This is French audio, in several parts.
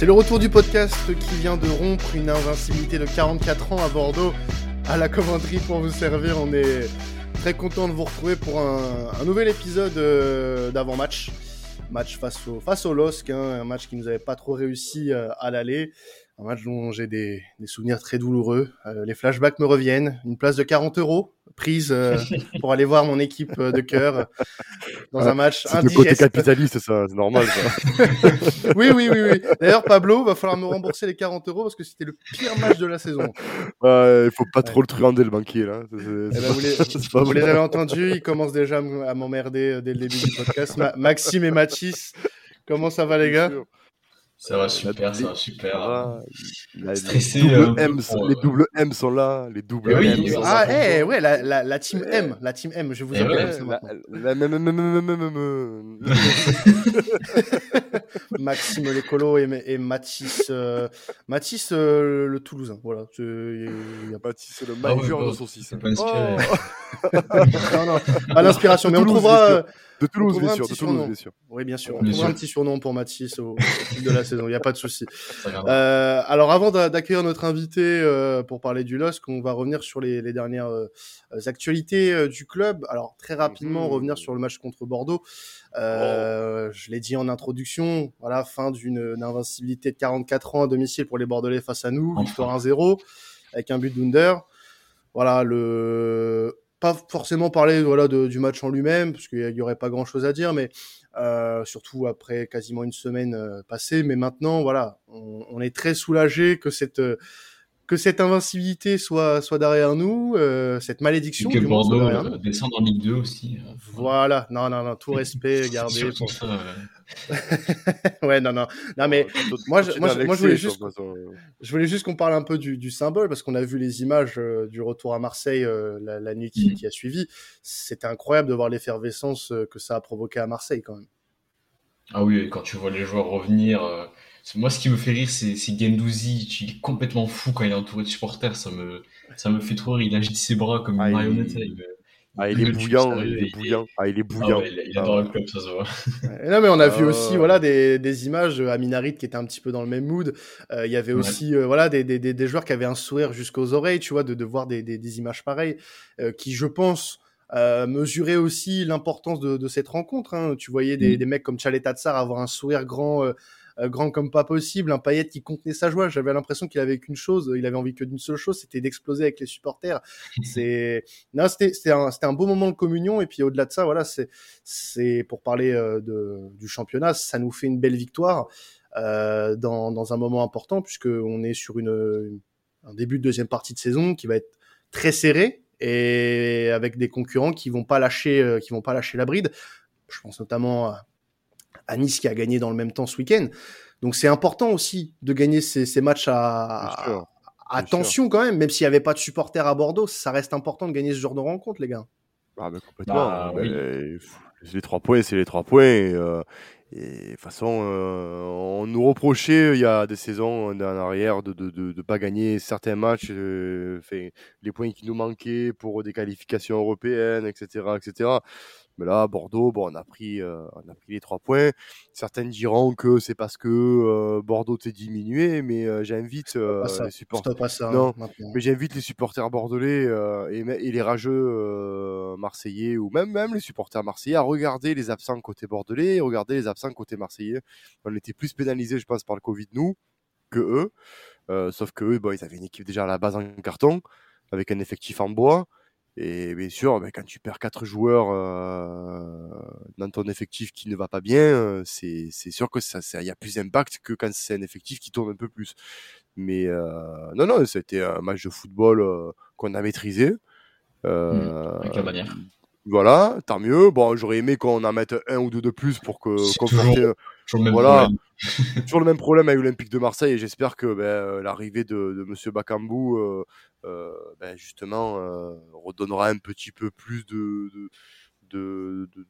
C'est le retour du podcast qui vient de rompre une invincibilité de 44 ans à Bordeaux à la commanderie pour vous servir. On est très content de vous retrouver pour un, nouvel épisode euh, d'avant-match. Match face au, face au LOSC, hein, un match qui nous avait pas trop réussi euh, à l'aller. Un match dont j'ai des, souvenirs très douloureux. Euh, les flashbacks me reviennent. Une place de 40 euros prise euh, pour aller voir mon équipe euh, de cœur dans un match C'est le côté capitaliste, ça, c'est normal. oui, oui, oui, oui. D'ailleurs, Pablo, va falloir me rembourser les 40 euros parce que c'était le pire match de la saison. Il faut pas trop le truander, le banquier, là. Eh ben, vous les, vous les avez entendus, il commence déjà à m'emmerder dès le début du podcast. Maxime et Mathis, comment ça va, les gars? Ça va super, ça va super. les, double M, les double M sont là, les double oui, M. Sont ah, là. Eh, ouais, la, la, la, team M, la team M, je vous eh appelle la, la, même, Maxime Lécolo et, et Mathis, euh, Mathis euh, le Toulousain, voilà. Il y a Mathis le manager ah ouais, de saucisse. Pas inspiré. Oh non, non, pas l'inspiration, mais on trouvera. De Toulouse, bien sûr. De Toulouse, bien sûr. Oui, bien sûr. On trouvera un petit surnom pour Mathis au, fil de la saison. Il n'y a pas de souci. Euh, alors, avant d'accueillir notre invité euh, pour parler du LOSC, on va revenir sur les, les dernières euh, actualités euh, du club. Alors, très rapidement, mmh. revenir sur le match contre Bordeaux. Euh, oh. Je l'ai dit en introduction. Voilà, fin d'une invincibilité de 44 ans à domicile pour les Bordelais face à nous. Victoire 1-0 avec un but d'Under. Voilà, le pas forcément parler voilà du match en lui-même parce qu'il y aurait pas grand chose à dire mais euh, surtout après quasiment une semaine euh, passée. Mais maintenant voilà on, on, est très soulagé que cette que cette invincibilité soit soit derrière nous, euh, cette malédiction. Et que Bordeaux euh, descend en Ligue 2 aussi. Euh, voilà, non, non, non, tout respect gardé. pour... ça, ouais. ouais. non, non, non, mais moi, je, moi, moi, je voulais juste, je voulais juste qu'on parle un peu du, du symbole parce qu'on a vu les images euh, du retour à Marseille euh, la, la, nuit qui, mm. qui a suivi. C'était incroyable de voir l'effervescence que ça a provoqué à Marseille quand même. Ah oui, quand tu vois les joueurs revenir moi, ce qui me fait rire, c'est Gendouzi. Il est complètement fou quand il est entouré de supporters. Ça me, ça me fait trop rire. Il agite ses bras comme une ah, marionnette. Il... Ah, il, est bouillant, il est bouillant. Ah, il est bouillant. Ah, ouais, il, adore le club, ça se voit. non, mais on a vu aussi, voilà, des, des images à Minarit qui était un petit peu dans le même mood. Euh, il y avait aussi, euh, voilà, des, des, des, joueurs qui avaient un sourire jusqu'aux oreilles, tu vois, de, de voir des, des, des images pareilles, euh, qui, je pense, euh, mesuraient aussi l'importance de, de, cette rencontre. Hein. Tu voyais des, mm. des mecs comme Chalet Tatsar avoir un sourire grand euh, grand comme pas possible, un Payet qui contenait sa joie. J'avais l'impression qu'il avait qu'une chose, il avait envie que d'une seule chose, c'était d'exploser avec les supporters. C'est non, c'était c'était un, un beau moment de communion et puis au-delà de ça, voilà, c'est c'est pour parler euh, de, du championnat, ça nous fait une belle victoire euh, dans dans un moment important puisque on est sur une un début de deuxième partie de saison qui va être très serré et avec des concurrents qui vont pas lâcher euh, qui vont pas lâcher la bride. Je pense notamment à à Nice qui a gagné dans le même temps ce week-end. Donc c'est important aussi de gagner ces, ces matchs à, à tension quand même, même s'il n'y avait pas de supporters à Bordeaux, ça reste important de gagner ce genre de rencontre, les gars. Ah, mais complètement. Bah, oui. Les trois points, c'est les trois points. Euh, et de toute façon, euh, on nous reprochait il y a des saisons en arrière de ne de, de, pas gagner certains matchs, euh, les points qui nous manquaient pour des qualifications européennes, etc. etc. Mais là, Bordeaux, bon, on a pris, euh, on a pris les trois points. Certains diront que c'est parce que euh, Bordeaux t'est diminué, mais euh, j'invite les supporters. non, mais j'invite les supporters bordelais et, et, les rageux marseillais ou même même les supporters marseillais à regarder les absents côté bordelais, et regarder les absents côté marseillais. On était plus pénalisés, je pense, par le Covid nous que eux. sauf que eux, bon, ils avaient une équipe déjà à la base en carton avec un effectif en bois. Et bien sûr, ben, quand tu perds quatre joueurs euh, dans ton effectif qui ne va pas bien, euh, c'est sûr que ça, il y a plus d'impact que quand c'est un effectif qui tourne un peu plus. Mais euh, non, non, c'était un match de football euh, qu'on a maîtrisé. Euh, avec la manière. Voilà, tant mieux. Bon, j'aurais aimé qu'on en mette un ou deux de plus pour que toujours, toujours le voilà, toujours le même problème avec l'Olympique de Marseille. Et j'espère que ben, l'arrivée de, de Monsieur Bakambu euh, ben justement euh, redonnera un petit peu plus de, de, de, de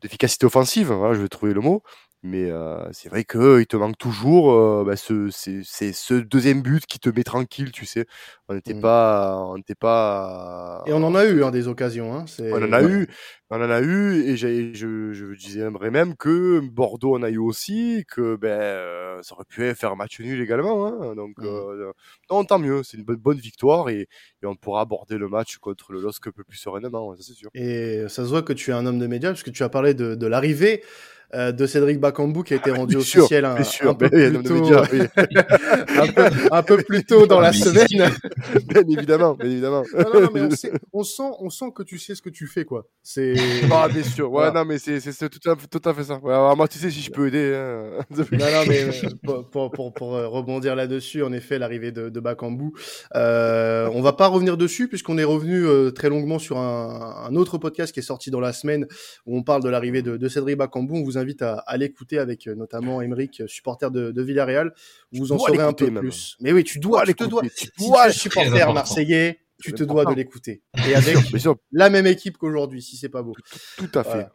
d'efficacité offensive, hein, je vais trouver le mot. Mais c'est vrai qu'il te manque toujours bah, ce, c'est, ce deuxième but qui te met tranquille, tu sais. On n'était mmh. pas, on n'était pas. Et on en a eu hein, des occasions. Hein, on en a eu, on en a eu, et je, je disais même que Bordeaux en a eu aussi, que ben ça aurait pu faire un match nul également. Hein, donc mmh. non, tant mieux, c'est une bonne, bonne victoire et, et, on pourra aborder le match contre le LOSC un peu plus sereinement, ça c'est sûr. Et ça se voit que tu es un homme de médias puisque tu as parlé de, de l'arrivée euh, de Cédric Bakambu qui a été ah, rendu officiel un, peu plus tôt, dans la semaine. bien évidemment, bien évidemment. on, sent, on sent que tu sais ce que tu fais, quoi. C'est. Ah, bien sûr. Ouais, non, mais c'est tout, à, tout à fait ça. moi, tu sais, si je peux aider. Hein. non, non, mais euh, pour, pour, pour, euh, rebondir là-dessus, en effet, l'arrivée de, de Bakambu, euh, on va pas revenir dessus puisqu'on est revenu très longuement sur un, un, autre podcast qui est sorti dans la semaine où on parle de l'arrivée de, de Cédric Bakambu. On vous invite à, l'écouter avec euh, notamment Emeric, euh, supporter de, Villarreal. Vous en saurez un peu plus. Mais oui, tu dois, tu te dois. Tu dois, supporter marseillais, tu te dois de l'écouter. Et avec la même équipe qu'aujourd'hui, si c'est pas beau. Tout, à fait.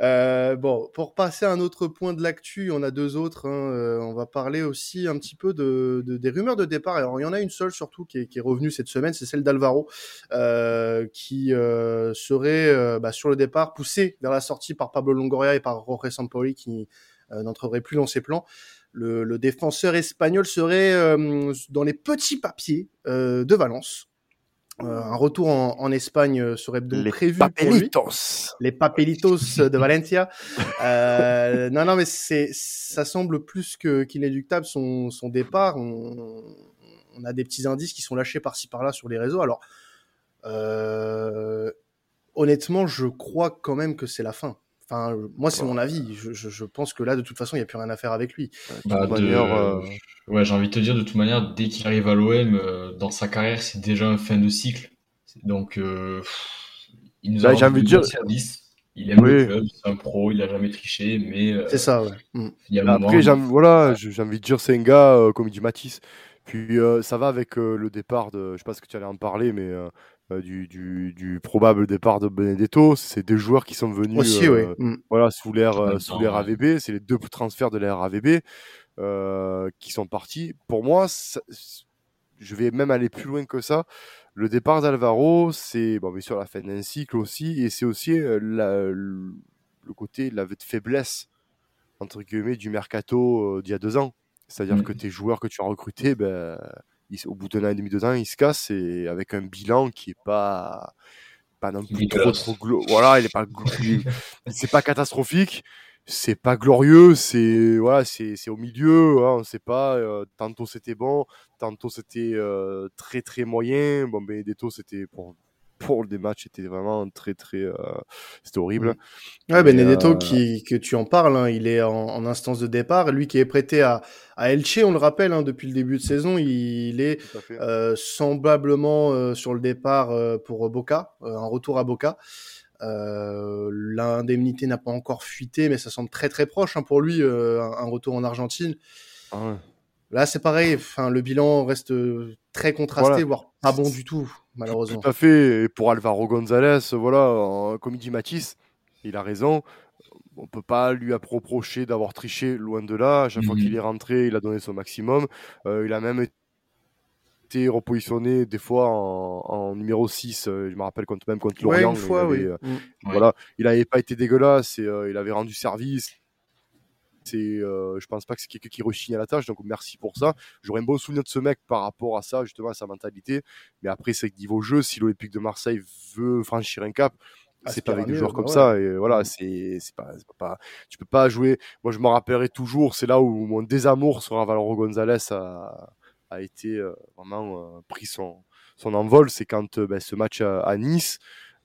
Euh, bon, pour passer à un autre point de l'actu, on a deux autres. Hein, on va parler aussi un petit peu de, des rumeurs de départ. Alors, il y en a une seule surtout qui est, revenue cette semaine, c'est celle d'Alvaro, qui serait bah, sur le départ, poussé vers la sortie par Pablo Longoria et par Jorge Sampoli, qui n'entrerait plus dans ses plans. Le défenseur espagnol serait dans les petits papiers de Valence. Euh, un retour en, en, Espagne euh, serait donc les prévu papelitos. pour lui. Les papelitos de Valencia. Euh, non, non, mais c'est, ça semble plus que qu'inéluctable son, son départ. On, on, a des petits indices qui sont lâchés par-ci par-là sur les réseaux. Alors, euh, honnêtement, je crois quand même que c'est la fin. Enfin, moi, c'est mon avis. Je, je, je, pense que là, de toute façon, il n'y a plus rien à faire avec lui. Bah, euh, Ouais, j'ai envie de te dire, de toute manière, dès qu'il arrive à l'OM, euh, dans sa carrière, c'est déjà un fin de cycle. Donc, euh, il nous a bah, envie de dire... service. Il aime le club, c'est un pro, il a jamais triché, mais. Euh, c'est ça, ouais. Mm. Il y a Après, j'ai voilà, j'ai envie de dire, c'est un gars, comme il dit Matisse. Puis ça va avec le départ de. Je sais pas ce que tu allais en parler, mais euh, du, du, du, probable départ de Benedetto. C'est des joueurs qui sont venus Aussi, euh, mm. voilà, sous l'ère euh, sous l'ère AVB. C'est les deux transferts de l'ère AVB qui sont partis. Pour moi, je vais même aller plus loin que ça. Le départ d'Alvaro, c'est bon, bien sûr la fin d'un cycle aussi, et c'est aussi la, le côté la faiblesse entre guillemets du mercato d'il y a deux ans. C'est-à-dire mm. que tes joueurs que tu as recrutés, ben, au bout d'un an et demi, deux ans, il se casse et avec un bilan qui est pas pas non plus trop, trop voilà, il est pas c'est pas catastrophique, c'est pas glorieux, c'est voilà, c'est c'est au milieu, hein, on sait pas. Euh, tantôt c'était bon, tantôt c'était euh, très très moyen. Bon, Benedetto c'était pour pour des matchs était vraiment très très euh, c'était horrible. Ouais, Benedetto euh, qui que tu en parles, hein, il est en, en, instance de départ, lui qui est prêté à à Elche, on le rappelle hein, depuis le début de saison, il, est euh, semblablement euh, sur le départ pour Boca, un retour à Boca. L'indemnité n'a pas encore fuité, mais ça semble très très proche hein, pour lui, un, retour en Argentine. Ah ouais. Là, c'est pareil. Enfin, le bilan reste très contrasté, voire pas bon du tout, malheureusement. Tout à fait. Et pour Alvaro González, voilà, comme il dit Matisse, il a raison. On peut pas lui approcher d'avoir triché, loin de là. À chaque fois qu'il mhm. est rentré, il a donné son maximum. Euh, il a même été repositionné des fois en, numéro 6. Euh, je me rappelle quand, même contre Lorient. une fois, oui. Euh, mm. Voilà, il n'avait pas été dégueulasse et il avait rendu service c'est, euh, je pense pas que c'est quelqu'un qui rechigne à la tâche, donc merci pour ça. J'aurais un bon souvenir de ce mec par rapport à ça, justement, à sa mentalité. Mais après, c'est que niveau jeu, si l'Olympique de Marseille veut franchir un cap, ah, c'est pas avec des joueurs comme ça. Et voilà, mmh. c'est, c'est pas, pas, tu peux pas jouer. Moi, je me rappellerai toujours, c'est là où mon désamour sur Avaloro Gonzalez a, a été euh, vraiment euh, pris son, son envol. C'est quand ben, ce match à Nice,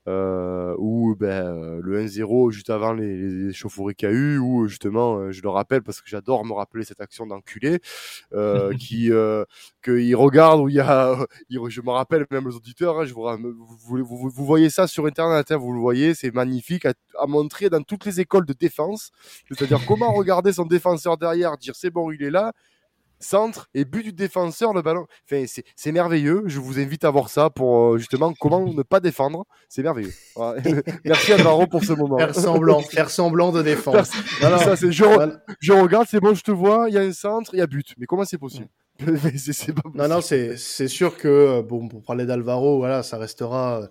euh, ou ben, euh, le 1-0 juste avant les, les chauffourées qu'il y a eu, ou justement, euh, je le rappelle parce que j'adore me rappeler cette action d'enculé, euh, qui euh, qu'il regarde où il y a, je me rappelle même les auditeurs, hein, je vous, vous, vous, vous, voyez ça sur internet, hein, vous le voyez, c'est magnifique à, à, montrer dans toutes les écoles de défense, c'est-à-dire comment regarder son défenseur derrière, dire c'est bon, il est là, centre et but du défenseur, le ballon. Enfin, c'est merveilleux. Je vous invite à voir ça pour euh, justement comment ne pas défendre. C'est merveilleux. Merci Alvaro pour ce moment. Faire semblant, faire semblant de défendre. Ça, c'est je, je, regarde, c'est bon, je te vois, il y a un centre, il y a but. Mais comment c'est possible? Non, non, c'est sûr que, euh, bon, pour parler d'Alvaro, voilà, ça restera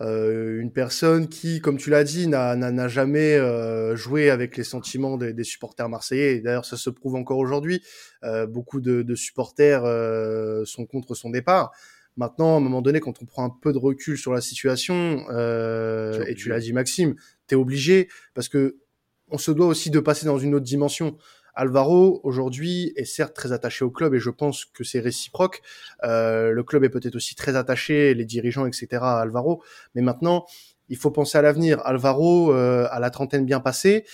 euh, une personne qui, comme tu l'as dit, n'a jamais euh, joué avec les sentiments des, des supporters marseillais. D'ailleurs, ça se prouve encore aujourd'hui. Euh, beaucoup de, de supporters euh, sont contre son départ. Maintenant, à un moment donné, quand on prend un peu de recul sur la situation, euh, et tu l'as dit, Maxime, t'es obligé parce que on se doit aussi de passer dans une autre dimension. Alvaro, aujourd'hui, est certes très attaché au club et je pense que c'est réciproque. Euh, le club est peut-être aussi très attaché, les dirigeants, etc. à Alvaro. Mais maintenant, il faut penser à l'avenir. Alvaro, euh, à la trentaine bien passée,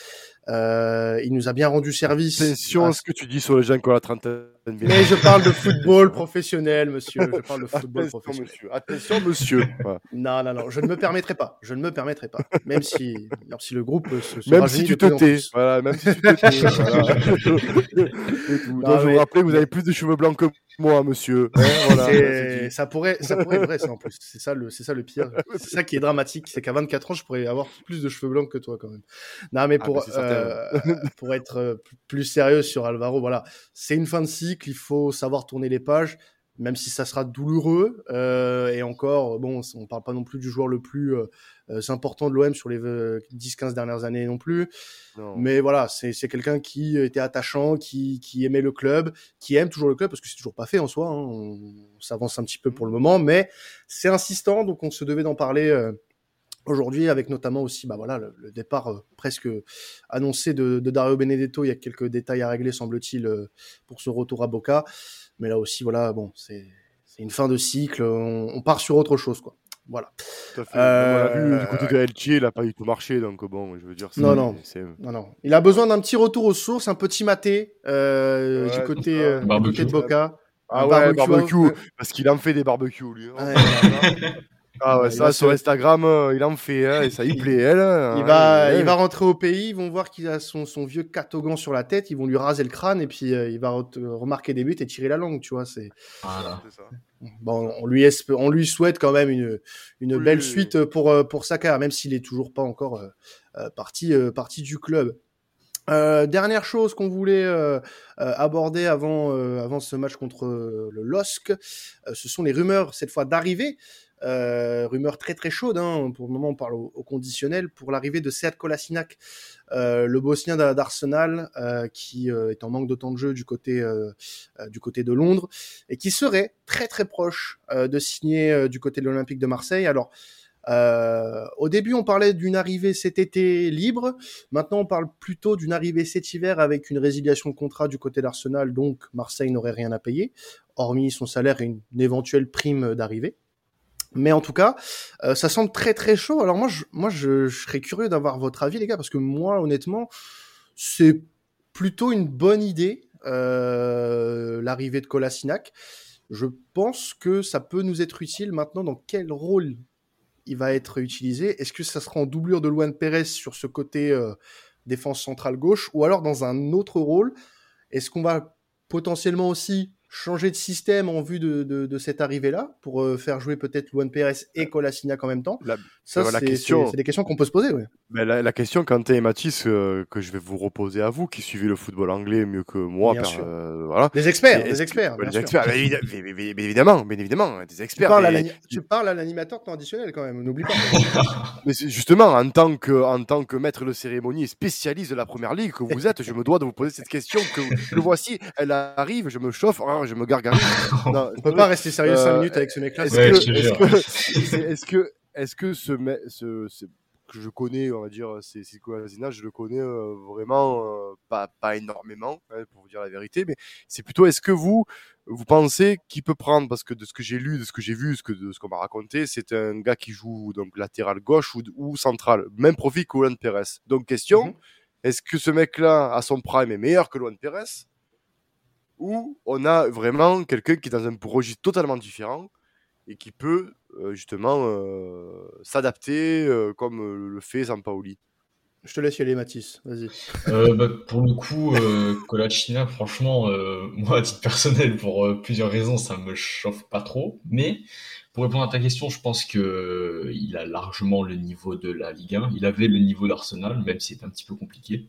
euh, il nous a bien rendu service. Attention à ce que tu dis sur les gens qui ont la trentaine. Mais je parle de football professionnel, monsieur. Je parle de football Attention, professionnel. Monsieur. Attention, monsieur. non, non, non. Je ne me permettrai pas. Je ne me permettrai pas. Même si, même si le groupe se, se Même si tu te tais. Voilà, même si tu te tais. voilà. je vous rappelle, vous avez plus de cheveux blancs que moi, monsieur. Hein, voilà, ça pourrait, ça pourrait être vrai, ça, en plus. C'est ça le, c'est ça le pire. C'est ça qui est dramatique. C'est qu'à 24 ans, je pourrais avoir plus de cheveux blancs que toi, quand même. Non, mais ah, pour, euh, pour être euh, plus sérieux sur Alvaro, voilà. C'est une fin de cycle. Il faut savoir tourner les pages même si ça sera douloureux. Euh, et encore, bon, on parle pas non plus du joueur le plus euh, euh important de l'OM sur les 10-15 dernières années non plus. Mais voilà, c'est quelqu'un qui était attachant, qui, qui, aimait le club, qui aime toujours le club, parce que c'est toujours pas fait en soi. Hein. On, s'avance un petit peu pour le moment, mais c'est insistant, donc on se devait d'en parler. Euh, aujourd'hui, avec notamment aussi bah voilà, le, départ euh, presque annoncé de, de, Dario Benedetto, il y a quelques détails à régler, semble-t-il, pour ce retour à Boca. Mais là aussi, voilà, bon, c'est une fin de cycle. On, part sur autre chose, quoi. Voilà. Tout à fait. Euh... On vu du côté de Elche, il n'a pas du tout marché, donc bon, je veux dire. Non, non. non, non. Il a besoin d'un petit retour aux sources, un petit maté euh, du côté, euh, côté de Boca. Ah ouais, barbecue, parce qu'il en fait des barbecues, lui. Hein. Ouais, Ah ouais, ça sur Instagram, euh, il en fait, hein, et ça y plaît, elle. Hein, il va, il va rentrer au pays, ils vont voir qu'il a son, son vieux catogan sur la tête, ils vont lui raser le crâne, et puis euh, il va remarquer des buts et tirer la langue, tu vois. C'est. Voilà. Bon, on lui, on lui souhaite quand même une, une belle suite pour, euh, pour sa carrière, même s'il est toujours pas encore parti, parti du club. Euh, dernière chose qu'on voulait euh, aborder avant, avant ce match contre le LOSC, ce sont les rumeurs cette fois d'arrivée euh, rumeur très très chaude, hein. pour le moment on parle au, conditionnel, pour l'arrivée de Sead Kolasinac, euh, le Bosnien d'Arsenal, euh, qui euh, est en manque de temps de jeu du côté, du côté de Londres, et qui serait très très proche de signer du côté de l'Olympique de Marseille. Alors, au début, on parlait d'une arrivée cet été libre. Maintenant, on parle plutôt d'une arrivée cet hiver avec une résiliation de contrat du côté d'Arsenal. Donc, Marseille n'aurait rien à payer, hormis son salaire et une éventuelle prime d'arrivée. Mais en tout cas, euh, ça semble très très chaud. Alors moi, je, moi, je, serais curieux d'avoir votre avis, les gars, parce que moi, honnêtement, c'est plutôt une bonne idée euh, l'arrivée de Kolasinac. Je pense que ça peut nous être utile maintenant. Dans quel rôle il va être utilisé? Est-ce que ça sera en doublure de Luan Pérez sur ce côté euh, défense centrale gauche, ou alors dans un autre rôle Est-ce qu'on va potentiellement aussi changer de système en vue de, de, de cette arrivée-là pour euh, faire jouer peut-être Luan Pérez et Colasinac en même temps. La, Ça, c'est des questions qu'on peut se poser. Ouais. Mais la, la, question, Quentin et Mathis, euh, que je vais vous reposer à vous, qui suivez le football anglais mieux que moi, bien euh, voilà. Des experts, des experts. Bien des experts, évidemment, bien évidemment, des experts. Tu parles à l'animateur traditionnel quand même, n'oublie pas. mais justement, en tant que, en tant que maître de cérémonie et spécialiste de la première ligue que vous êtes, je me dois de vous poser cette question que, que voici, elle arrive, je me chauffe. Hein, je me gargarise. non, on peut pas rester sérieux 5 euh, minutes avec ce mec-là. Est-ce que, est-ce que, ce, ce, ce, que je connais, on va dire, c'est Zina, je le connais euh, vraiment euh, pas, pas énormément, hein, pour vous dire la vérité, mais c'est plutôt est-ce que vous, vous pensez qu'il peut prendre, parce que de ce que j'ai lu, de ce que j'ai vu, ce que, de ce qu'on m'a raconté, c'est un gars qui joue donc latéral gauche ou, ou central, même profil que Luan Pérez. Donc question, mhm. est-ce que ce mec-là, à son prime, est meilleur que Luan Pérez? Où on a vraiment quelqu'un qui est dans un projet totalement différent et qui peut justement euh, s'adapter euh, comme le fait Sampaoli Je te laisse y aller, Mathis. Vas-y. Euh, bah, pour le coup, euh, franchement, euh, moi, à titre personnel, pour euh, plusieurs raisons, ça me chauffe pas trop. Mais pour répondre à ta question, je pense que il a largement le niveau de la Ligue 1. Il avait le niveau d'Arsenal, même si c'est un petit peu compliqué.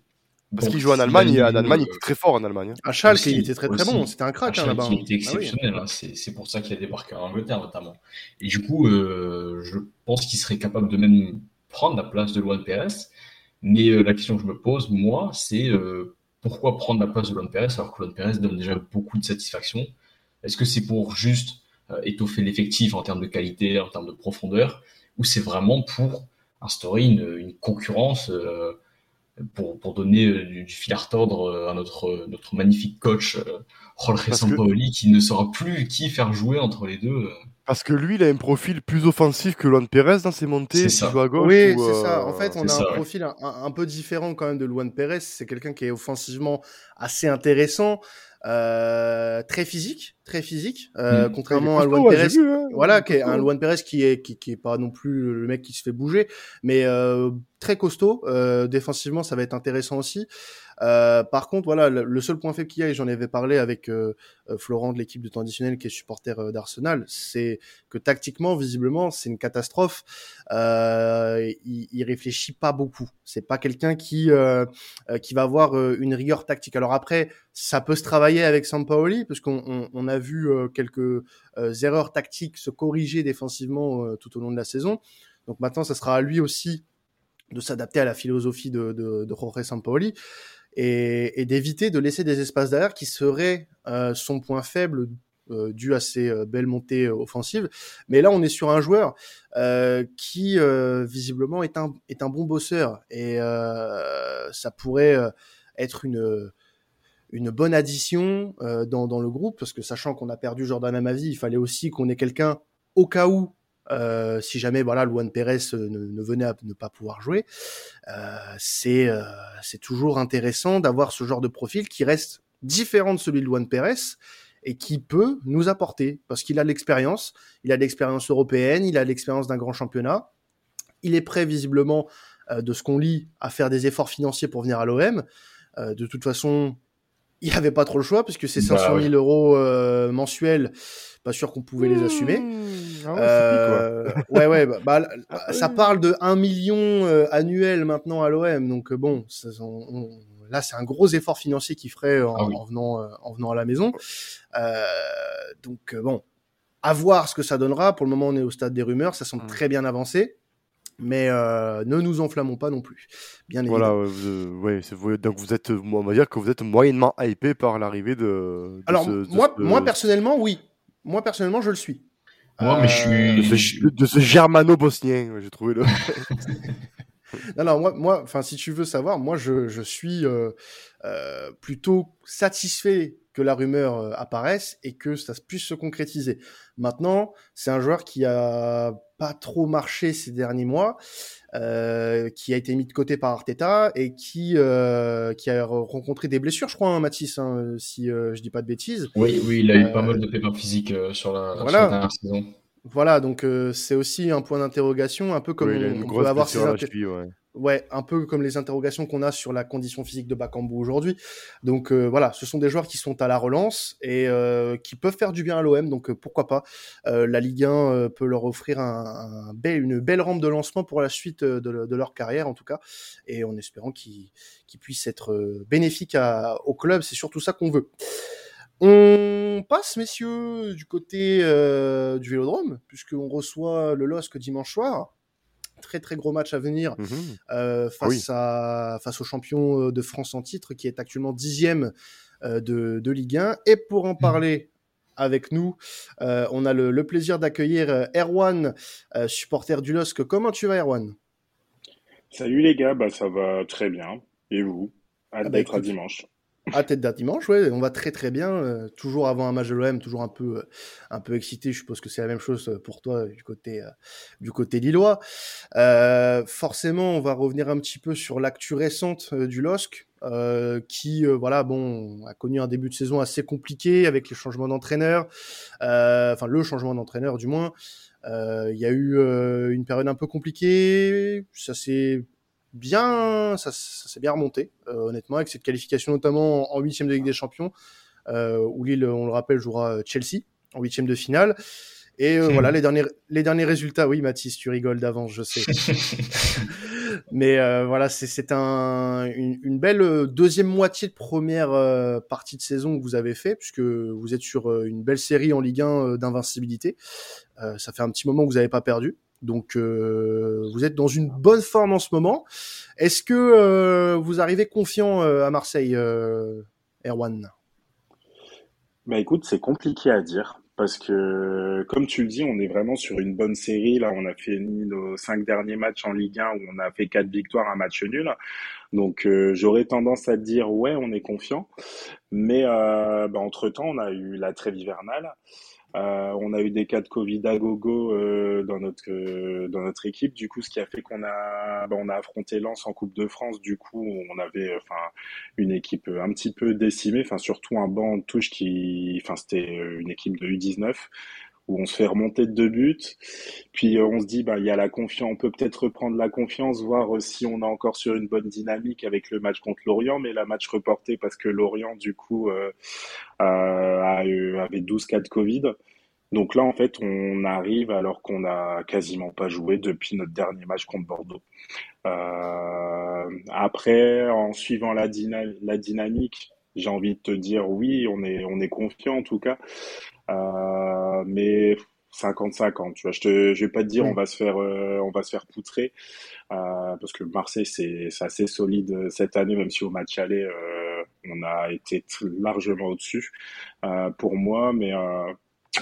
Parce qu'il joue en Allemagne, et en Allemagne, il était très fort en Allemagne. À Schalke, il était très très bon. C'était un crack hein, là-bas. Il était bah exceptionnel. Hein. C'est pour ça qu'il a débarqué en Angleterre notamment. Et du coup, je pense qu'il serait capable de même prendre la place de Luan Perez. Mais euh, la question que je me pose, moi, c'est euh, pourquoi prendre la place de Luan Perez alors que Luan Perez donne déjà beaucoup de satisfaction? Est-ce que c'est pour juste euh, étoffer l'effectif en termes de qualité, en termes de profondeur, ou c'est vraiment pour instaurer une, une concurrence pour, pour, donner du, fil à retordre à notre, notre magnifique coach Jorge Sampaoli qui ne saura plus qui faire jouer entre les deux parce que lui, il a un profil plus offensif que Luan Perez dans ses montées, c'est à gauche. Oui, c'est ça. En fait, on a un profil un, peu différent quand même de Luan Perez. C'est quelqu'un qui est offensivement assez intéressant, euh, très physique, très physique, euh, mm. contrairement à Luan Perez. Hein. voilà, qui est un Luan Perez qui est qui, qui, est pas non plus le mec qui se fait bouger, mais euh, très costaud. Euh, défensivement, ça va être intéressant aussi. Euh, par contre, voilà, le, seul point faible qu'il y a, et j'en avais parlé avec euh, euh, Florent de l'équipe de temps additionnel qui est supporter d'Arsenal, c'est que tactiquement, visiblement, c'est une catastrophe. il, il réfléchit pas beaucoup. C'est pas quelqu'un qui qui va avoir une rigueur tactique. Alors après, ça peut se travailler avec Sampaoli, parce qu'on on, a vu quelques erreurs tactiques se corriger défensivement tout au long de la saison. Donc maintenant, ça sera à lui aussi de s'adapter à la philosophie de, de, de Jorge Sampaoli et, et d'éviter de laisser des espaces derrière qui seraient euh, son point faible euh, dû à ses euh, belles montées euh, offensives. Mais là, on est sur un joueur euh, qui visiblement est un, est un bon bosseur et ça pourrait être une une bonne addition dans, dans le groupe parce que sachant qu'on a perdu Jordan Amavi, il fallait aussi qu'on ait quelqu'un au cas où euh, si jamais voilà Luan Pérez euh, ne, venait à ne pas pouvoir jouer, euh, c'est euh, c'est toujours intéressant d'avoir ce genre de profil qui reste différent de celui de Luan Pérez et qui peut nous apporter parce qu'il a l'expérience, il a l'expérience européenne, il a l'expérience d'un grand championnat, il est prêt visiblement de ce qu'on lit à faire des efforts financiers pour venir à l'OM. de toute façon, il n'y avait pas trop le choix puisque c'est 500 000 bah euros mensuels, pas sûr qu'on pouvait les assumer. Ah ouais, euh, ouais, ouais, bah, bah ah ça parle de 1 million euh, annuel maintenant à l'OM, donc euh, bon, là c'est un gros effort financier qu'il ferait en, ah venant en venant à la maison. donc bon, à voir ce que ça donnera. Pour le moment, on est au stade des rumeurs, ça semble mmh. très bien avancé. Mais ne nous enflammons pas non plus. Bien évidemment. Voilà, ouais, donc vous êtes, on va dire que vous êtes moyennement hypé par l'arrivée de, Alors moi, moi personnellement, oui. Moi personnellement, je le suis. Moi, mais je suis. De ce, germano-bosnien, j'ai trouvé le. non, non, moi, moi, enfin, si tu veux savoir, moi, je, je suis euh, euh, plutôt satisfait que la rumeur euh, apparaisse et que ça puisse se concrétiser. Maintenant, c'est un joueur qui a pas trop marché ces derniers mois, euh, qui a été mis de côté par Arteta et qui euh, qui a rencontré des blessures, je crois, hein, Mathis, hein, si euh, je dis pas de bêtises. Oui, oui, il a eu pas mal de pépins physiques sur la, voilà. sur la dernière saison. Voilà, donc c'est aussi un point d'interrogation, un peu comme on, peut avoir ces ouais ouais, un peu comme les interrogations qu'on a sur la condition physique de Bakambu aujourd'hui. Donc euh, voilà, ce sont des joueurs qui sont à la relance et euh, qui peuvent faire du bien à l'OM. Donc euh, pourquoi pas La Ligue 1 peut leur offrir une belle rampe de lancement pour la suite de, leur carrière en tout cas, et en espérant qu'ils puissent être bénéfiques au club. C'est surtout ça qu'on veut. On passe, messieurs, du côté du Vélodrome, puisqu'on reçoit le LOSC dimanche soir très très gros match à venir mmh euh, face à face au champion euh, de France en titre qui est actuellement dixième euh, de, de Ligue 1. Et pour en mmh. parler avec nous, on a le, plaisir d'accueillir Erwan, supporter du LOSC. Comment tu vas, Erwan? Salut les gars, bah ça va très bien. Et vous? Hâte ah bah d'être à dimanche. À tête d'un dimanche, ouais, on va très très bien. Euh, toujours avant un match de l'OM, toujours un peu euh, un peu excité. Je suppose que c'est la même chose euh, pour toi du côté du côté lillois. forcément, on va revenir un petit peu sur l'actu récente du LOSC, qui voilà bon a connu un début de saison assez compliqué avec les changements d'entraîneur, enfin le changement d'entraîneur du moins. Il y a eu une période un peu compliquée. Ça s'est bien, ça, s'est bien remonté, honnêtement, avec cette qualification notamment en huitième de Ligue des Champions, où Lille, on le rappelle, jouera Chelsea en huitième de finale. Et euh, voilà, les derniers, les derniers résultats. Oui, Mathis, tu rigoles d'avance, je sais. Mais euh, voilà, c'est un, une, belle euh, deuxième moitié de première partie de saison que vous avez fait, puisque vous êtes sur une belle série en Ligue 1 d'invincibilité. ça fait un petit moment que vous n'avez pas perdu. Donc vous êtes dans une bonne forme en ce moment. Est-ce que vous arrivez confiant à Marseille, Erwan? Bah écoute, c'est compliqué à dire parce que, comme tu le dis, on est vraiment sur une bonne série. Là, on a fini nos cinq derniers matchs en Ligue 1 où on a fait quatre victoires, un match nul. Donc, euh, j'aurais tendance à dire ouais, on est confiant. Mais euh, bah, entre temps, on a eu la trêve hivernale. Euh, on a eu des cas de Covid à gogo euh, dans notre euh, dans notre équipe. Du coup, ce qui a fait qu'on a bah, on a affronté Lens en Coupe de France. Du coup, on avait enfin une équipe un petit peu décimée. Enfin, surtout un banc de touche qui, enfin, c'était une équipe de U19 où on se fait remonter de deux buts. Puis euh, on se dit, bah, il y a la confiance, on peut peut-être reprendre la confiance, voir euh, si on est encore sur une bonne dynamique avec le match contre Lorient, mais la match reporté parce que Lorient, du coup, euh, avait 12 cas de Covid. Donc là, en fait, on arrive alors qu'on n'a quasiment pas joué depuis notre dernier match contre Bordeaux. après, en suivant la, dynamique, j'ai envie de te dire oui, on est, on est confiant en tout cas. Euh, mais 50-50, tu vois. Je te, je vais pas te dire on va se faire, euh, on va se faire poutrer euh, parce que Marseille c'est, assez solide cette année, même si au match aller on a été largement au-dessus pour moi, mais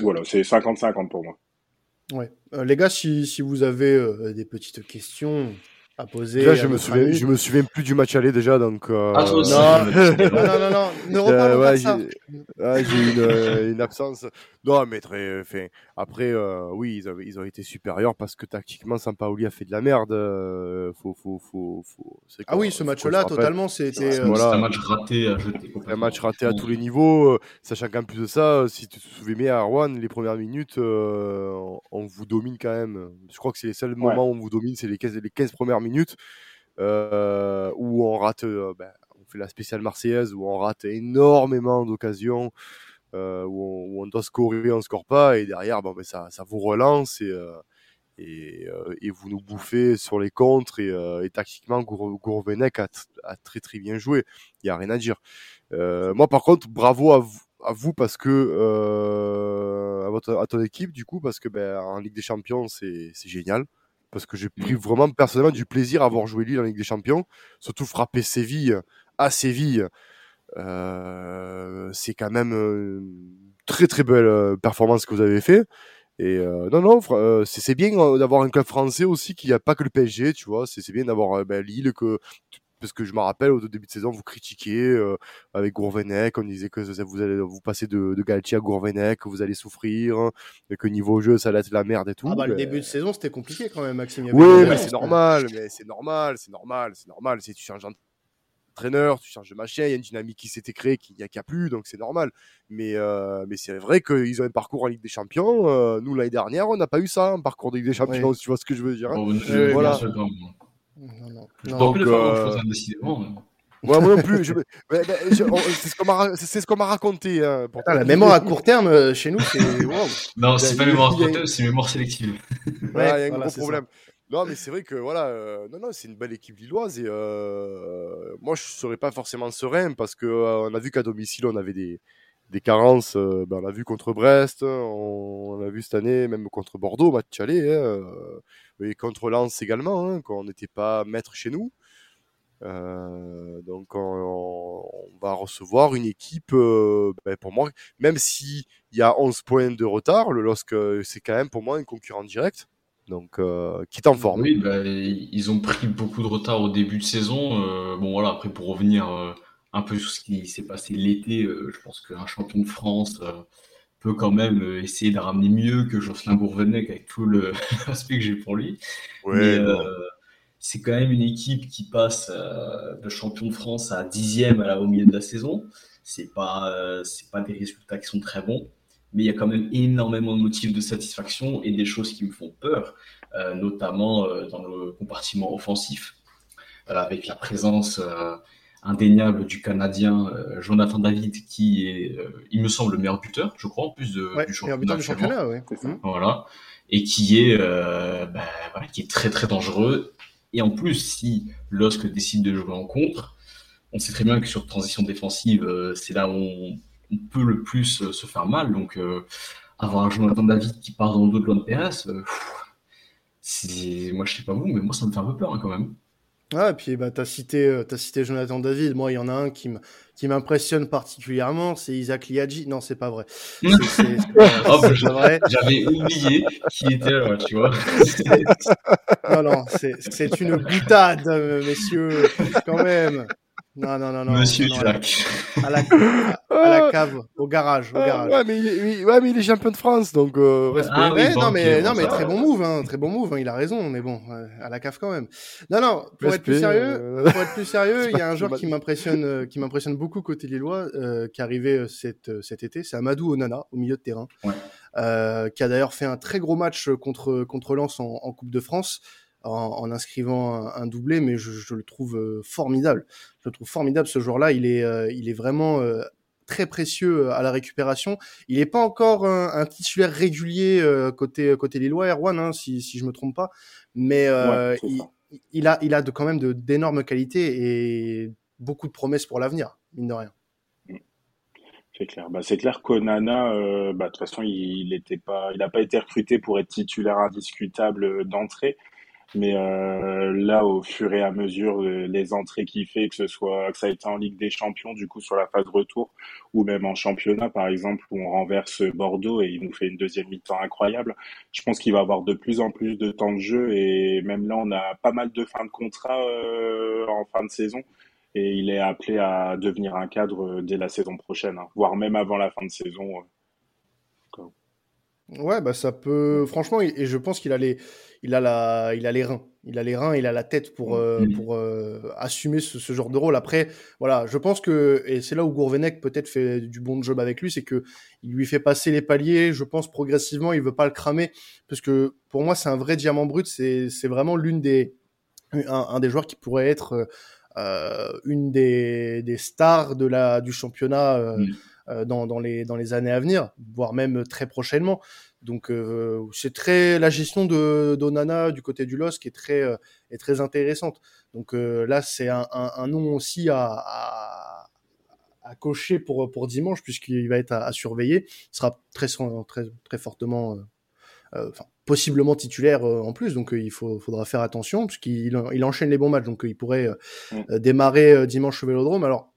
voilà, c'est 50-50 pour moi. Ouais, les gars, si, si vous avez des petites questions, à poser. Là, je me souviens, je me souviens plus du match aller déjà, donc. Euh... Ah, toi aussi. Non, non, non, non, ne reparlons euh, ouais, pas de ça. J'ai une, euh, une, absence. Non, mais très. Enfin, après, euh, oui, ils, avaient, ils ont été supérieurs parce que tactiquement, Sampaoli a fait de la merde. Euh, faut, faut, faut, faut ah oui, ce match-là, totalement, c'était. Voilà. un match raté à jeter. Un match raté à tous les niveaux. sachant qu'en plus de ça, si tu te souviens bien, Arwan, les premières minutes, on vous domine quand même. Je crois que c'est les seuls moments où on vous domine, c'est les 15, les 15 premières minutes minutes euh, où on rate, euh, ben, on fait la spéciale marseillaise où on rate énormément d'occasions. Euh, où, on, doit scorer, on score pas, et derrière, bon, ben ça, vous relance et, et, vous nous bouffez sur les contres et, tactiquement Gourvenec a, très très bien joué. Il y a rien à dire. moi, par contre, bravo à vous, à parce que à, votre, ton équipe du coup parce que ben, en Ligue des Champions c'est génial parce que j'ai pris mmh. vraiment personnellement du plaisir à avoir joué Lille en Ligue des Champions, surtout frapper Séville à Séville. Euh, c'est quand même une très très belle euh, performance que vous avez fait. Et euh, non, non, euh, c'est bien d'avoir un club français aussi qui a pas que le PSG, tu vois. C'est bien d'avoir ben, Lille que parce que je me rappelle au début de saison vous critiquiez euh, avec Gourvenec, on disait que vous allez vous passer de, de Galtier à Gourvenec, que vous allez souffrir, et que niveau jeu ça allait être la merde et tout. Ah bah le début de saison c'était compliqué quand même Maxime. Oui mais c'est normal, mais c'est normal, c'est normal, c'est normal. Si tu changes d'entraîneur, tu changes de machin, il y a une dynamique qui s'était créée qui n'y a, a, plus, donc c'est normal. Mais euh, mais c'est vrai qu'ils ont un parcours en Ligue des Champions. Euh, nous l'année dernière on n'a pas eu ça, un parcours de Ligue des Champions, si tu vois ce que je veux dire. Hein. Oh, voilà. Non, non. Je Donc, plus euh... décidément. Ouais, moi non plus. Je... c'est ce qu'on m'a raconté. Hein, ah, la mémoire à court terme euh, chez nous, c'est. Wow. non, c'est pas mémoire à court terme, c'est mémoire sélective. Ouais, il y a un voilà, gros problème. Ça. Non, mais c'est vrai que voilà, euh, non, non, c'est une belle équipe lilloise et euh, moi je serais pas forcément serein parce que euh, on a vu qu'à domicile on avait des, des carences. Euh, ben, on l'a vu contre Brest, on, on l'a vu cette année même contre Bordeaux, match aller. Hein, et contre Lens également, hein, quand on n'était pas maître chez nous. Euh, donc on, on, va recevoir une équipe, euh, ben pour moi, même s'il y a 11 points de retard, le LOSC c'est quand même pour moi un concurrent direct. Donc euh, qui est en forme. Oui, ben, ils ont pris beaucoup de retard au début de saison. Euh, bon voilà, après pour revenir euh, un peu sur ce qui s'est passé l'été, je pense qu'un champion de France peut quand même euh, essayer de ramener mieux que Jocelyn Gourvenec avec tout le respect que j'ai pour lui. Euh, c'est quand même une équipe qui passe euh, de champion de France à dixième au milieu de la saison. C'est pas euh, c'est pas des résultats qui sont très bons, mais il y a quand même énormément de motifs de satisfaction et des choses qui me font peur, euh, notamment dans le compartiment offensif. avec la présence indéniable du Canadien Jonathan David, qui est, il me semble, le meilleur buteur, je crois, en plus de, du championnat. Du championnat Voilà. Et qui est, bah, qui est très très dangereux. Et en plus, si LOSC décide de jouer en contre, on sait très bien que sur transition défensive, c'est là où on, on peut le plus euh, se faire mal. Donc, euh, avoir un Jonathan David qui part dans le dos de Luan Perez, euh, moi je sais pas vous, mais moi ça me fait un peu peur hein, quand même. Ah, et puis bah, tu as, cité, as cité Jonathan David. Moi, il y en a un qui m'impressionne particulièrement, c'est Isaac Liadji. Non, c'est pas vrai. Oh, j'avais oublié qui était là, tu vois. non, non, c'est une boutade, messieurs, quand même. Non, non, non, non. Monsieur non, Jack. À la, à la, cave, au garage, au garage. Ouais, mais, il, ouais, mais il est champion de France, donc euh, ah, oui, non, mais, non, mais très bon move, hein, très bon move, hein, il a raison, mais bon, à la cave quand même. Non, non, pour être plus sérieux, euh... pour être plus sérieux, il y a un joueur qui m'impressionne, euh, qui m'impressionne beaucoup côté Lillois, euh, qui est arrivé euh, cet, cet été, c'est Amadou Onana, au milieu de terrain, ouais. qui a d'ailleurs fait un très gros match contre contre Lens en, en Coupe de France en, inscrivant un, doublé, mais je, le trouve euh, formidable. Je le trouve formidable ce jour-là. Il est, euh, il est vraiment euh, très précieux à la récupération. Il n'est pas encore un, titulaire régulier côté côté Lillois, Erwan, hein, si, si je me trompe pas, mais il, a il a de, quand même d'énormes qualités et beaucoup de promesses pour l'avenir, mine de rien. C'est clair. Bah, c'est clair qu'Onana, bah, de toute façon, il n'a pas, il pas été recruté pour être titulaire indiscutable d'entrée. Mais euh, là, au fur et à mesure, euh, les entrées qu'il fait, que ce soit que ça a été en Ligue des Champions, du coup sur la phase retour, ou même en championnat, par exemple, où on renverse Bordeaux et il nous fait une deuxième mi-temps incroyable. Je pense qu'il va avoir de plus en plus de temps de jeu et même là, on a pas mal de fins de contrat euh, en fin de saison et il est appelé à devenir un cadre dès la saison prochaine, hein, voire même avant la fin de saison. Ouais, bah ça peut. Franchement, et je pense qu'il a les, il a la, il a les reins, il a les reins, il a la tête pour euh, mm. pour euh, assumer ce, ce, genre de rôle. Après, voilà, je pense que et c'est là où Gourvenec peut-être fait du bon job avec lui, c'est que il lui fait passer les paliers. Je pense progressivement, il veut pas le cramer parce que pour moi, c'est un vrai diamant brut. C'est c'est vraiment l'une des un, un, des joueurs qui pourrait être euh, une des, des stars de la du championnat. Euh, mm. Euh, dans, dans, les, dans les années à venir, voire même très prochainement. Donc euh, c'est très la gestion de d'Onana du côté du LOS qui est très euh, est très intéressante. Donc là c'est un, un, un, nom aussi à, à, à, cocher pour pour dimanche puisqu'il va être à, surveiller. Il sera très très très fortement enfin possiblement titulaire en plus, donc il faut, faudra faire attention puisqu'il il enchaîne les bons matchs, donc il pourrait démarrer dimanche au Vélodrome. Alors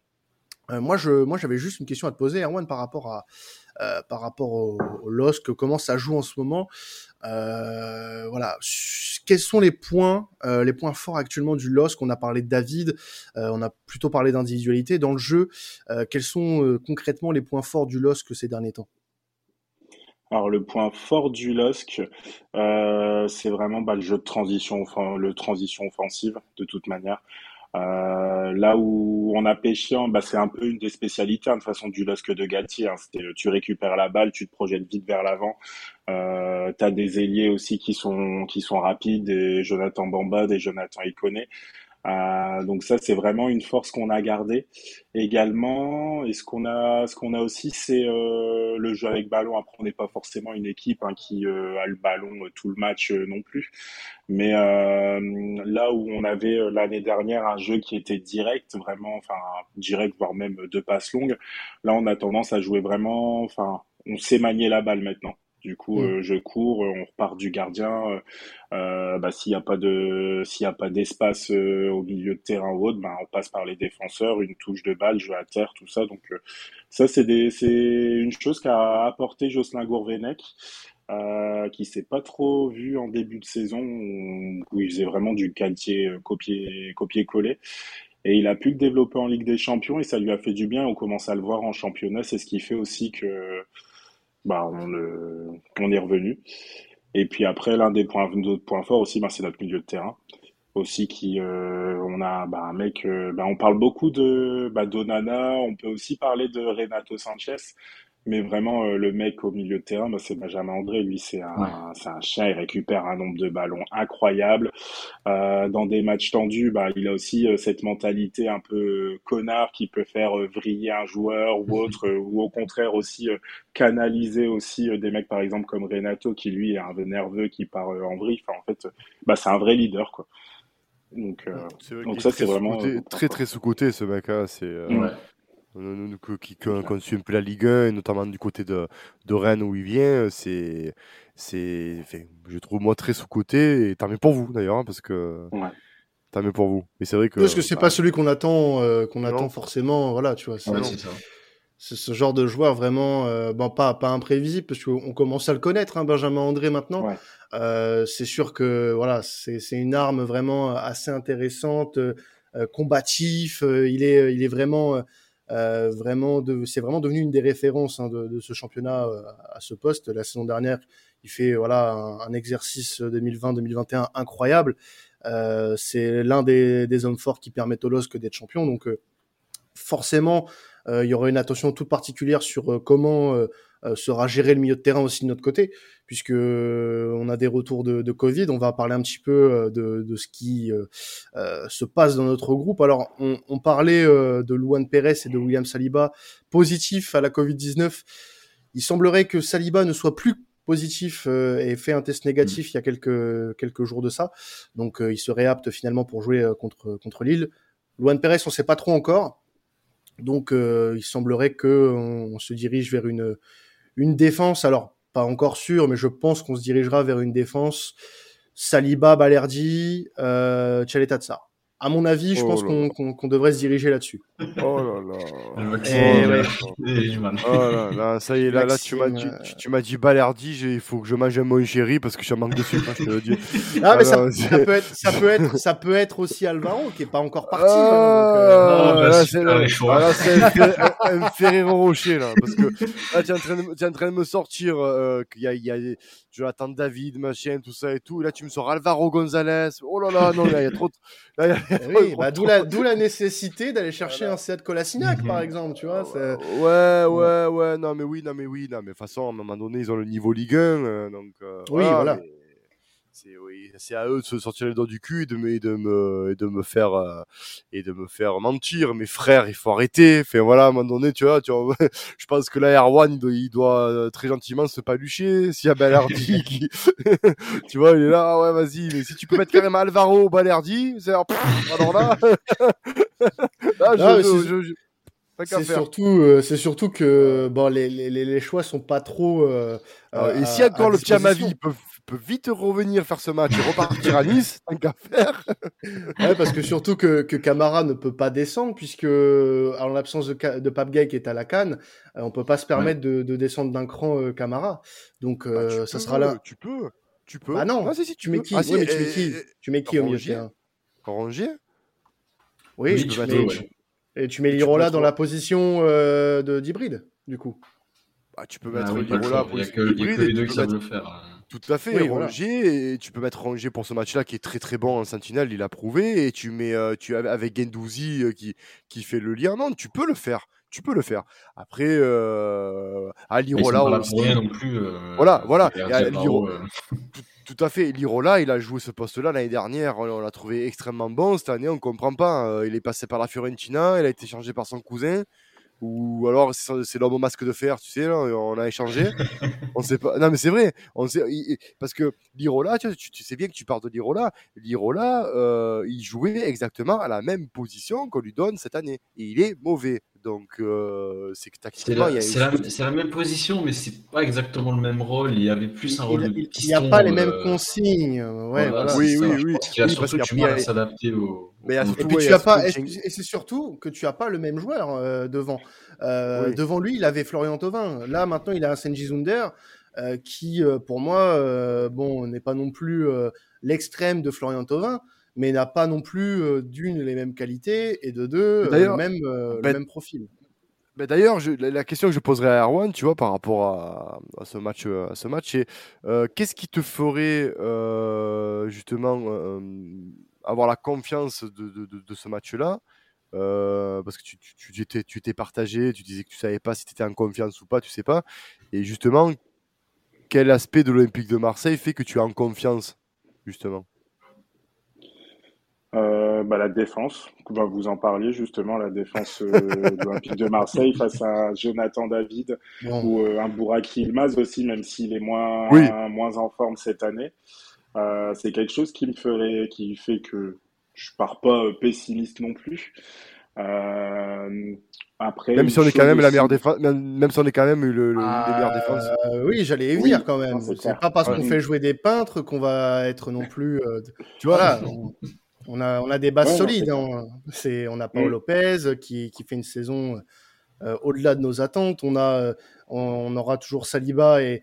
moi, je, moi, j'avais juste une question à te poser, Erwan, par rapport euh, au, LOSC, comment ça joue en ce moment. Euh, quels sont les points, euh, forts actuellement du LOSC? On a parlé de David, euh, on a plutôt parlé d'individualité dans le jeu. quels sont concrètement les points forts du LOSC ces derniers temps? Alors le point fort du LOSC, c'est vraiment bah, le jeu de transition offensive de toute manière. Euh, là où on a pêché, bah, c'est un peu une des spécialités hein, de façon du LOSC de Galtier. Hein. Tu récupères la balle, tu te projettes vite vers l'avant. Euh, tu des ailiers aussi qui sont qui sont rapides, des Jonathan Bamba, des Jonathan Iconé. Euh, donc ça, c'est vraiment une force qu'on a gardée également. Et ce qu'on a, ce qu'on a aussi, c'est euh, le jeu avec ballon. Après, on n'est pas forcément une équipe hein, qui euh, a le ballon euh, tout le match euh, non plus. Mais là où on avait l'année dernière un jeu qui était direct, vraiment, enfin direct, voire même deux passes longues, là, on a tendance à jouer vraiment, enfin, on sait manier la balle maintenant. Du coup, mm. euh, je cours, euh, on repart du gardien. Euh, euh bah, s'il n'y a pas de, s'il y a pas d'espace au milieu de terrain ou autre, bah, on passe par les défenseurs, une touche de balle, jeu à terre, tout ça. Donc ça, c'est des, c'est une chose qu'a apporté Jocelyn Gourvenec. Euh, qui s'est pas trop vu en début de saison où il faisait vraiment du quartier copier copier coller et il a pu le développer en Ligue des Champions et ça lui a fait du bien on commence à le voir en championnat c'est ce qui fait aussi que bah, on, est revenu. Et puis après, l'un des points, points forts aussi, bah, c'est notre milieu de terrain. Aussi, qui, euh, on a bah, un mec, euh, bah, on parle beaucoup de bah, d'Onana, on peut aussi parler de Renato Sanchez. Mais vraiment, euh, le mec au milieu de terrain, bah, c'est Benjamin André. Lui, c'est un, c'est un chien. Il récupère un nombre de ballons incroyable. Euh, dans des matchs tendus, bah, il a aussi euh, cette mentalité un peu connard qui peut faire euh, vriller un joueur ou autre, ou au contraire aussi canaliser aussi des mecs, par exemple, comme Renato, qui lui est un peu nerveux, qui part en vrille. Enfin, en fait, bah, c'est un vrai leader, quoi. Donc, donc ça, c'est vraiment très très sous-côté ce mec. Hein. C'est ouais qui, suit un peu la Ligue 1, et notamment du côté de, de Rennes où il vient, c'est, c'est, je trouve moi très sous-côté, et tant mieux pour vous d'ailleurs, hein, parce que ouais. tant mieux pour vous. Mais c'est vrai que. Parce que c'est bah, pas celui qu'on attend, euh, qu'on attend forcément, voilà, tu vois. C'est ce genre de joueur vraiment, euh, bon, pas, pas imprévisible, parce qu'on commence à le connaître, hein, Benjamin André maintenant. Euh, c'est sûr que voilà, c'est une arme vraiment assez intéressante, euh, combatif. il est, il est vraiment euh, vraiment, c'est vraiment devenu une des références hein, de, ce championnat euh, à ce poste. La saison dernière, il fait voilà un, exercice 2020-2021 incroyable. Euh, c'est l'un des, des, hommes forts qui permettent au LOSC d'être champion. Donc forcément, il y aura une attention toute particulière sur comment sera géré le milieu de terrain aussi de notre côté puisque euh, on a des retours de, de, Covid. On va parler un petit peu euh, de, de ce qui euh, se passe dans notre groupe. Alors, on, on parlait de Luan Pérez et de William Saliba positifs à la Covid-19. Il semblerait que Saliba ne soit plus positif et fait un test négatif il y a quelques quelques jours de ça. Donc, il serait apte finalement pour jouer contre contre Lille. Luan Pérez, on sait pas trop encore. Donc, il semblerait que on, on se dirige vers une une défense. Alors, pas encore sûr, mais je pense qu'on se dirigera vers une défense Saliba, Balerdi, euh, à mon avis, je oh pense qu'on devrait se diriger là-dessus. Oh là là. Eh oh là là, ça y est, là, là tu m'as dit, tu, tu m'as dit Balerdi, il faut que je mange un mon chéri parce que je manque de sucre, hein, je te le dis. Ah, mais ça, ça, peut être, ça, peut être, ça peut être aussi Alvaro qui est pas encore parti. Ah, hein, là, c'est un, Ferrero Rocher, là, parce que là, tu es en train de, es en train de me sortir euh, qu'il y a, il y a Jonathan David, machin, tout ça et tout. Et là, tu me sors Alvaro Gonzalez. Oh là là, non, il y a trop. Là, y a, oui, bah, d'où la, d'où la nécessité d'aller chercher un set Colasinac, par exemple, tu vois. Ouais, ouais, ouais, non, mais oui, non, mais oui, non, mais de toute façon, à un moment donné, ils ont le niveau Ligue 1, euh, donc. Euh, oui, voilà c'est oui, c'est à eux de se sortir les doigts du cul et de me, de me, de me faire euh, et de me faire mentir. Mes frères, il faut arrêter. Enfin voilà, à un moment donné, tu vois, tu vois je pense que là, Erwan, il doit, il doit euh, très gentiment se palucher. S'il y a Balerdi qui, tu vois, il est là, ah ouais, vas-y. Mais si tu peux mettre carrément Alvaro Balerdi, c'est alors, alors là, là, je, c'est surtout, euh, c'est surtout que bon, les, les, les choix sont pas trop. Euh, et si encore le petit Amavi peut peut vite revenir faire ce match et repartir à Nice, tant qu'à faire. ouais, parce que surtout que, que Camara ne peut pas descendre, puisque en l'absence de, de Pape Gay qui est à la canne, euh, on peut pas se permettre de, de, descendre d'un cran euh, Camara. Donc bah, euh, ça sera là. Tu peux, tu peux. Ah non, ah, si, si, tu, mets qui, ah, tu mets qui Tu mets qui au milieu de terrain? Rongier Oui, oui tu, mets, et tu mets Lirola dans la position de d'hybride, du coup. Bah, tu peux mettre ah, Lirola pour Il n'y a que les deux qui savent le faire. Hein. Tout à fait, oui, et tu peux mettre Rongier pour ce match-là qui est très très bon en sentinelle, il a prouvé, et tu mets euh, tu avec Gendouzi euh, qui, qui fait le lien. Non, tu peux le faire, tu peux le faire. Après, euh, Alirola aussi. Non plus, euh, voilà, voilà. tout, à fait, Lirola, il a joué ce poste-là l'année dernière, on, l'a trouvé extrêmement bon. Cette année, on comprend pas. il est passé par la Fiorentina, il a été changé par son cousin ou alors c'est l'homme au masque de fer, tu sais, là, on a échangé. on sait pas. Non, mais c'est vrai. On sait, parce que Lirola, tu, tu, sais bien que tu parles de Lirola. Lirola, euh, il jouait exactement à la même position qu'on lui donne cette année. Et il est mauvais. Donc, euh, c'est que tactiquement, c'est la, la, même position, mais c'est pas exactement le même rôle. Il y avait plus un rôle il, Il n'y a pas les mêmes euh, consignes. Ouais, voilà, oui, oui, oui. Parce qu'il a surtout du mal à s'adapter au. Mais et, puis tu as pas, et c'est surtout que tu as pas le même joueur euh, devant. Euh, devant lui, il avait Florian Thauvin. Là, maintenant, il a un Senji Zunder euh, qui, euh, pour moi, bon, n'est pas non plus l'extrême de Florian Thauvin, mais n'a pas non plus d'une les mêmes qualités et de deux le même, le ben même profil. Ben D'ailleurs, la question que je poserais à Erwan, tu vois, par rapport à, à ce match, à ce match, c'est qu'est-ce qui te ferait justement avoir la confiance de, de, de, de ce match-là? Parce que tu, tu, tu, étais, tu étais partagé, tu disais que tu savais pas si tu étais en confiance ou pas, tu sais pas. Et justement, quel aspect de l'Olympique de Marseille fait que tu es en confiance, justement? Euh, bah, la défense, vous en parler justement, la défense euh, de l'Olympique de Marseille face à Jonathan David ou euh, un Bouraki Ilmaz aussi, même s'il est moins, moins en forme cette année. Euh, c'est quelque chose qui me ferait, qui fait que je pars pas pessimiste non plus. après, même si on est quand même la meilleure défense, même, si on est quand même le, le meilleures défenses. oui, j'allais y venir quand même. C'est pas parce qu'on fait jouer des peintres qu'on va être non plus. tu vois, on a, on a des bases solides. Hein. C'est, on a Paul mm. Lopez qui, qui, fait une saison euh, au-delà de nos attentes. On, a, on, aura toujours Saliba et,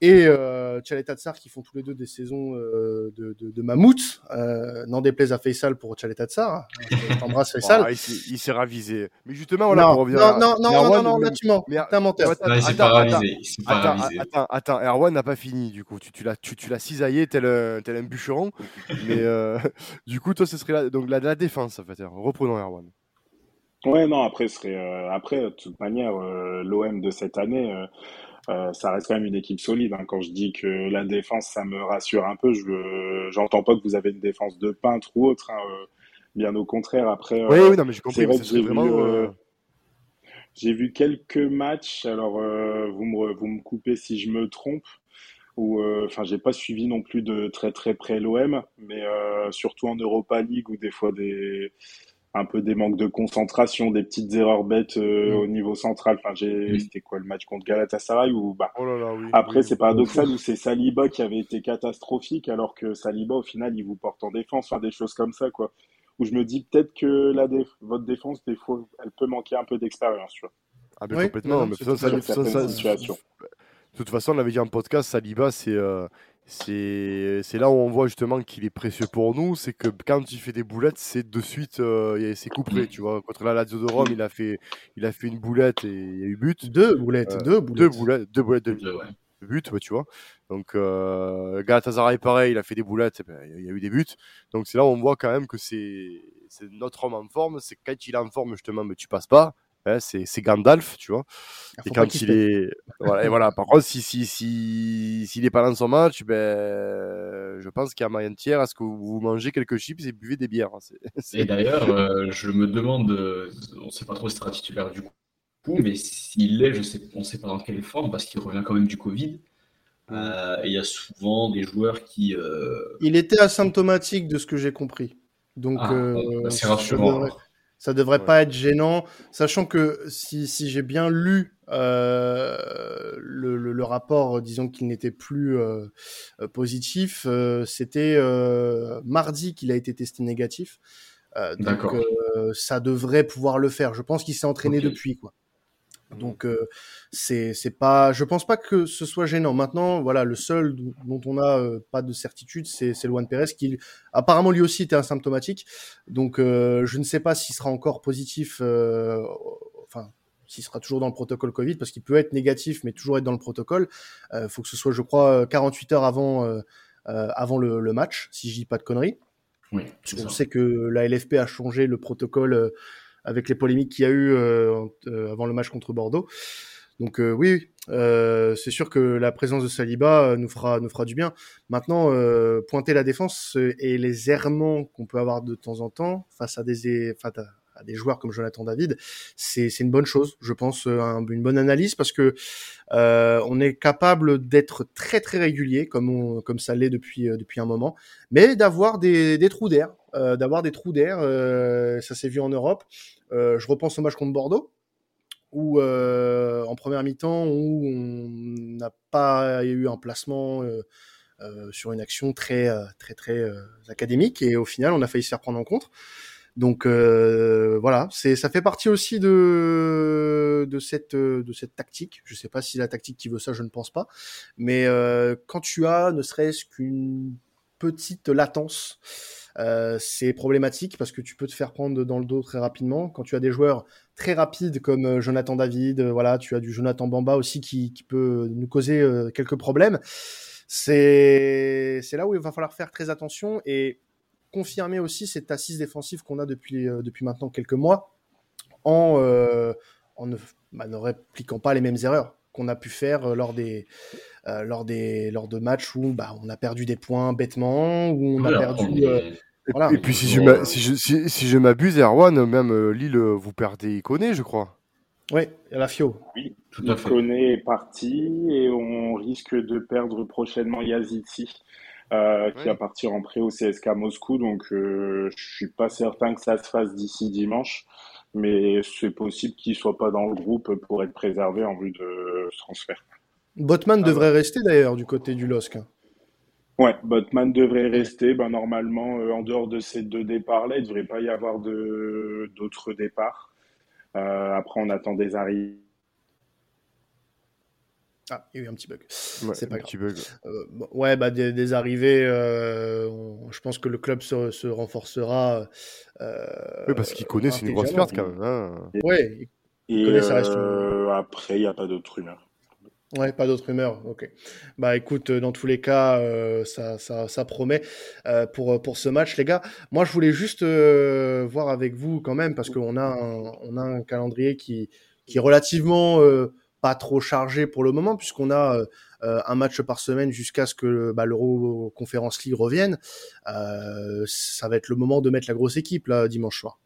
et euh, Tsar qui font tous les deux des saisons euh, de, de, de mammouth. Euh, N'en déplaise à Faisal pour Tchaleta Tsar. Hein. T'embrasses Faisal. Oh, il s'est ravisé. Mais justement, voilà, non, pour revenir non, non, non, non, non, là tu mens. T'es un menteur. Attends, il s'est pas ravisé. Attends, attends, attends, Erwan n'a pas fini du coup. Tu, tu l'as tu, tu cisaillé tel, tel un bûcheron. Mais euh, du coup, toi, ce serait la, donc la, la défense en fait. Reprenons Erwan. Ouais, non, après, ce serait, euh, après, de toute manière, euh, l'OM de cette année, euh, ça reste quand même une équipe solide. Hein. Quand je dis que la défense, ça me rassure un peu, je j'entends pas que vous avez une défense de peintre ou autre. Hein, euh, bien au contraire. Après, oui, oui, non, mais j'ai compris. J'ai vraiment. Vu, euh, j'ai vu quelques matchs. Alors, vous me vous me coupez si je me trompe. Ou enfin, j'ai pas suivi non plus de très très près l'OM, mais surtout en Europa League où des fois des un peu des manques de concentration, des petites erreurs bêtes euh, mm. au niveau central. Enfin, j'ai, c'était quoi le match contre Galatasaray ou bah. Oh après, c'est paradoxal où c'est Saliba qui avait été catastrophique, alors que Saliba au final il vous porte en défense, enfin des choses comme ça quoi. Où je me dis peut-être que la votre défense des fois elle peut manquer un peu d'expérience, tu vois. Ah mais complètement. Mais ça, ça, ça, situation. De toute façon, on l'avait dit en podcast, Saliba c'est euh, c'est là où on voit justement qu'il est précieux pour nous, c'est que quand il fait des boulettes, c'est de suite, euh, c'est couperé, tu vois. Contre la Lazio de Rome, il a fait, il a fait une boulette et il y a eu but. Deux boulettes, euh, deux boulettes, deux boulettes, deux boulettes de, but, tu vois. Donc euh, Galatasaray pareil, il a fait des boulettes, ben, il y a eu des buts. Donc c'est là où on voit quand même que c'est notre homme en forme. C'est quand il est en forme justement, mais tu passes pas c'est Gandalf, tu vois. et quand il est. Voilà, et voilà. Par contre, s'il si, si, si, n'est pas dans son match, ben, je pense qu'il y a moyen tiers à ce que vous mangez quelques chips et buvez des bières. Hein, et d'ailleurs, euh, je me demande, euh, on ne sait pas trop si sera titulaire du coup, mais s'il l'est, je sais, on ne sait pas dans quelle forme, parce qu'il revient quand même du Covid. Euh, il y a souvent des joueurs qui. Il était asymptomatique de ce que j'ai compris. Donc, ah, bah, c'est rassurant. Ça devrait pas être gênant, sachant que si, si j'ai bien lu euh, le, le, rapport, disons qu'il n'était plus euh, euh positif, euh, c'était euh, mardi qu'il a été testé négatif. donc ça devrait pouvoir le faire. Je pense qu'il s'est entraîné depuis quoi. Donc euh, c'est c'est pas, je pense pas que ce soit gênant. Maintenant, voilà, le seul dont on a euh, pas de certitude, c'est Luan Pérez qui apparemment lui aussi était asymptomatique. Donc euh, je ne sais pas s'il sera encore positif, enfin s'il sera toujours dans le protocole Covid, parce qu'il peut être négatif mais toujours être dans le protocole. Il faut que ce soit, je crois, 48 heures avant avant le, le, match, si je dis pas de conneries. Oui, on sait que la LFP a changé le protocole avec les polémiques qu'il y a eu euh, euh, avant le match contre Bordeaux. Donc euh, oui, c'est sûr que la présence de Saliba nous fera nous fera du bien. Maintenant, pointer la défense et les errements qu'on peut avoir de temps en temps face à des à des joueurs comme Jonathan David, c'est une bonne chose, je pense, une bonne analyse parce que euh, on est capable d'être très très régulier comme ça l'est depuis depuis un moment, mais d'avoir des, trous d'air. Euh, d'avoir des trous d'air. Euh, ça s'est vu en Europe. Euh, je repense au match contre Bordeaux, où en première mi-temps, on n'a pas eu un placement sur une action très très très académique, et au final, on a failli se faire prendre en compte. Donc voilà, c'est ça fait partie aussi de de cette de cette tactique. Je sais pas si la tactique qui veut ça, je ne pense pas. Mais quand tu as ne serait-ce qu'une petite latence euh, c'est problématique parce que tu peux te faire prendre dans le dos très rapidement. Quand tu as des joueurs très rapides comme euh, Jonathan David, euh, voilà, tu as du Jonathan Bamba aussi qui, qui peut nous causer quelques problèmes. C'est c'est là où il va falloir faire très attention et confirmer aussi cette assise défensive qu'on a depuis, depuis maintenant quelques mois en, en ne, bah, ne répliquant pas les mêmes erreurs qu'on a pu faire lors des lors des lors de matchs où bah, on a perdu des points bêtement où on a perdu et, puis si je, si je, si, je m'abuse, Erwan, même euh, Lille, euh, vous perdez Iconé, je crois. Oui, la Fio. Oui, tout à fait. Iconé est parti et on risque de perdre prochainement Yaziti, euh, qui va partir en prêt au CSK Moscou. Donc je suis pas certain que ça se fasse d'ici dimanche, mais c'est possible qu'il soit pas dans le groupe pour être préservé en vue de ce transfert. Botman devrait rester d'ailleurs du côté du LOSC. Hein. Ouais, Botman devrait rester. Ben, normalement, euh, en dehors de ces deux départs-là, il ne devrait pas y avoir d'autres départs. Euh, après, on attend des arrivées. Ah, il y a eu un petit bug. c'est pas un Petit bug. Euh, ouais, bah, des, arrivées, je pense que le club se, se renforcera. oui, parce qu'il connaît, c'est une grosse perte quand même. Hein. Ouais, il connaît, ça reste Après, il n'y a pas d'autres rumeurs. Ouais, pas d'autres rumeurs. Ok. Bah écoute, dans tous les cas, euh, ça, ça, ça, promet euh, pour, pour ce match, les gars. Moi, je voulais juste euh, voir avec vous quand même, parce qu'on a, un, on a un calendrier qui, qui est relativement pas trop chargé pour le moment, puisqu'on a un match par semaine jusqu'à ce que bah, l'Euro Conference League revienne. ça va être le moment de mettre la grosse équipe là dimanche soir.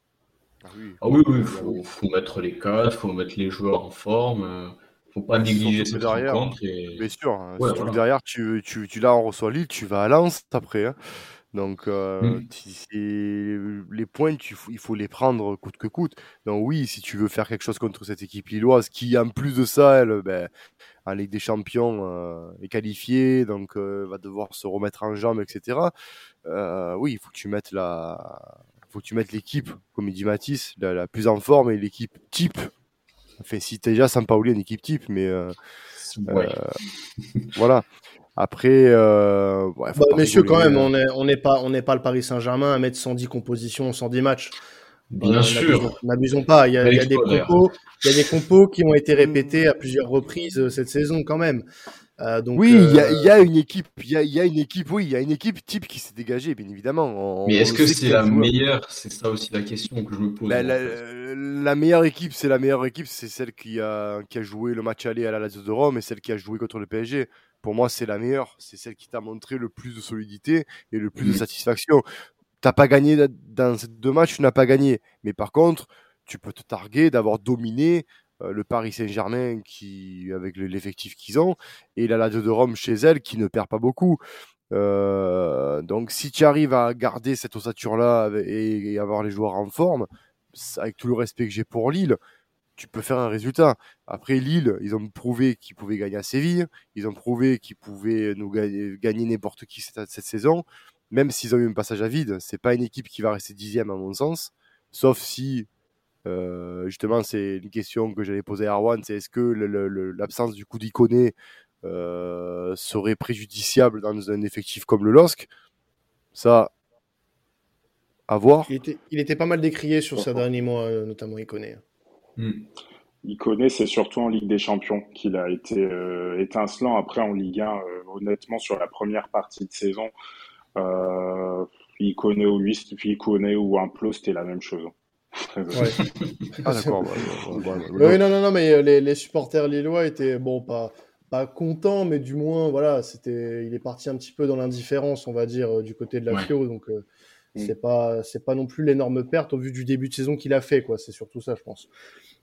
Ah oui, ah oui, il faut, faut, mettre les cadres, il faut mettre les joueurs en forme faut pas négliger cette derrière, rencontre. Et... Bien sûr, hein. derrière, tu, tu, tu là, on reçoit Lille, tu vas à Lens après. Hein. Donc, euh, mmh. les points, tu, il faut les prendre coûte que coûte. Donc, oui, si tu veux faire quelque chose contre cette équipe lilloise, qui en plus de ça, elle, ben, en Ligue des Champions, euh, est qualifiée, donc euh, va devoir se remettre en jambes, etc. Euh, oui, il faut que tu mettes la, faut que tu mettes l'équipe, comme il dit Matisse, la, la plus en forme et l'équipe type Enfin, si déjà Sampaoli une équipe type, mais euh, euh, voilà. Après, euh, bah, messieurs, quand même, on n'est on pas, on n'est pas le Paris Saint-Germain à mettre 110 compositions, 110 matchs. Bien sûr. N'abusons pas. Il y, a, il, y a des compos, il y a des compos qui ont été répétés à plusieurs reprises cette saison, quand même. Euh, donc, oui, il y, a, y, a une équipe, il y a, y a, une équipe, oui, il y a une équipe type qui s'est dégagée, bien évidemment. Mais est-ce que c'est la meilleure? C'est ça aussi la question que je me pose. Bah, la, la, meilleure équipe, c'est la meilleure équipe, c'est celle qui a, qui a joué le match aller à la Lazio de Rome et celle qui a joué contre le PSG. Pour moi, c'est la meilleure. C'est celle qui t'a montré le plus de solidité et le plus de satisfaction. T'as pas gagné dans ces deux matchs, tu n'as pas gagné. Mais par contre, tu peux te targuer d'avoir dominé euh, le Paris Saint-Germain qui avec l'effectif qu'ils ont et la Lazio de Rome chez elle qui ne perd pas beaucoup. Euh, donc si tu arrives à garder cette ossature là et, avoir les joueurs en forme, avec tout le respect que j'ai pour Lille, tu peux faire un résultat. Après Lille, ils ont prouvé qu'ils pouvaient gagner à Séville, ils ont prouvé qu'ils pouvaient nous gagner, n'importe qui cette, cette, saison, même s'ils ont eu un passage à vide. C'est pas une équipe qui va rester dixième à mon sens, sauf si euh, justement, c'est une question que j'allais poser à Arwan, c'est est-ce que l'absence du coup d'Iconé euh, serait préjudiciable dans un effectif comme le LOSC? Ça, à voir. Il était, pas mal décrié sur sa dernier mois, euh, notamment Iconé. Hmm. Iconé, c'est surtout en Ligue des Champions qu'il a été euh, étincelant. Après, en Ligue 1, honnêtement, sur la première partie de saison, Iconé ou lui, Iconé ou Implo, c'était la même chose. ah d'accord. oui, non, non, non, mais euh, les, les, supporters lillois étaient bon, pas pas contents, mais du moins, voilà, c'était, il est parti un petit peu dans l'indifférence, on va dire, euh, du côté de la FIO, donc euh, mm. c'est pas c'est pas non plus l'énorme perte au vu du début de saison qu'il a fait, quoi. C'est surtout ça, je pense.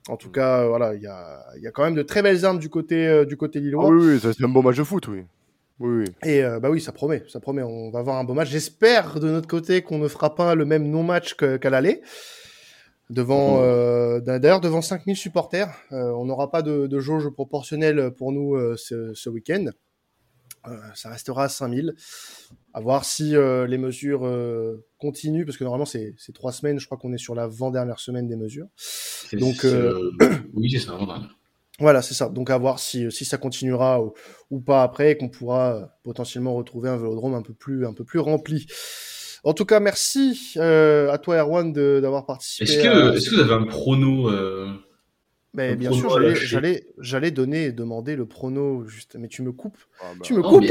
En tout mm. cas, voilà, il y a, y a quand même de très belles armes du côté du côté lillois. Ah oui, oui, c'est un bon match de foot, oui. Oui, oui. Et bah oui, ça promet, ça promet. On va avoir un beau match. J'espère de notre côté qu'on ne fera pas le même non-match qu'à l'aller devant euh, d'ailleurs devant 5000 supporters. Euh, on n'aura pas de, de, jauge proportionnelle pour nous euh, ce, ce week-end. Ça restera à 5000. À voir si les mesures continuent, parce que normalement c'est trois semaines. Je crois qu'on est sur la l'avant-dernière semaine des mesures. Donc oui, c'est ça. Voilà, c'est ça. Donc à voir si, si ça continuera ou, ou pas après, et qu'on pourra potentiellement retrouver un vélodrome un peu plus un peu plus rempli. En tout cas, merci euh, à toi, Erwan, d'avoir participé. Est-ce que, est que, vous avez un prono euh, Mais bien sûr, j'allais, j'allais, donner et demander le prono, juste, mais tu me coupes. Ah, bah. Tu me coupes.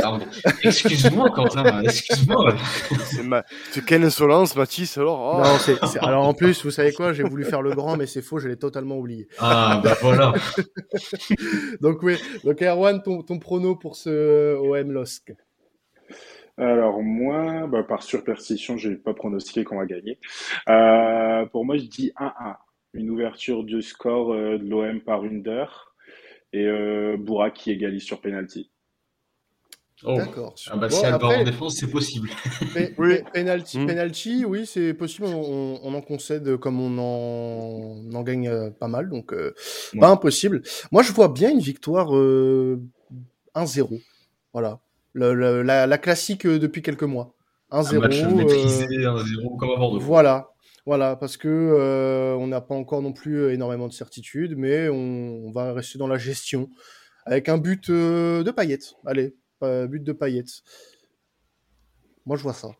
excuse-moi, Quentin, excuse-moi. c'est, ma... quelle insolence, Mathis, alors. Oh. Non, c'est, alors en plus, vous savez quoi, j'ai voulu faire le grand, mais c'est faux, je l'ai totalement oublié. Ah, bah voilà. donc, oui. Donc, Erwan, ton, ton prono pour ce OM LOSC alors moi, bah, par superstition, je n'ai pas pronostiqué qu'on va gagner. Euh, pour moi, je dis 1-1 une ouverture du score euh, de l'OM par d'heure et euh, Bourak qui égalise sur penalty. Oh. D'accord. Ah bah, si elle va en défense, c'est possible. oui. Penalty, hmm. penalty, oui, c'est possible. On, en concède comme on en, en gagne euh, pas mal, donc pas impossible. Moi, je vois bien une victoire 1-0. Voilà. la, la, classique depuis quelques mois. 1-0. Un match maîtrisé, 1-0 comme Bordeaux. Voilà. Voilà, parce que euh, on n'a pas encore non plus euh, énormément de certitudes, mais on, va rester dans la gestion avec un but euh, de paillettes. Allez, but de paillettes. Moi, je vois ça.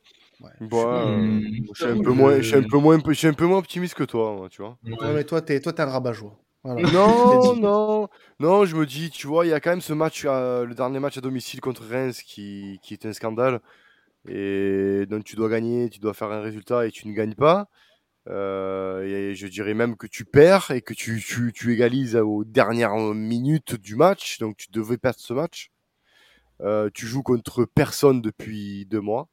je, suis un peu moins, je suis un peu moins, je suis un peu moins optimiste que toi, tu vois. Non, mais toi, t'es, toi, t'es un rabat-joie. Non, non, non, je me dis, tu vois, il y a quand même ce match, le dernier match à domicile contre Reims qui, qui est un scandale. Et donc tu dois gagner, tu dois faire un résultat et tu ne gagnes pas. Euh, je dirais même que tu perds et que tu, tu, tu, égalises aux dernières minutes du match. Donc tu devais perdre ce match. Euh, tu joues contre personne depuis deux mois.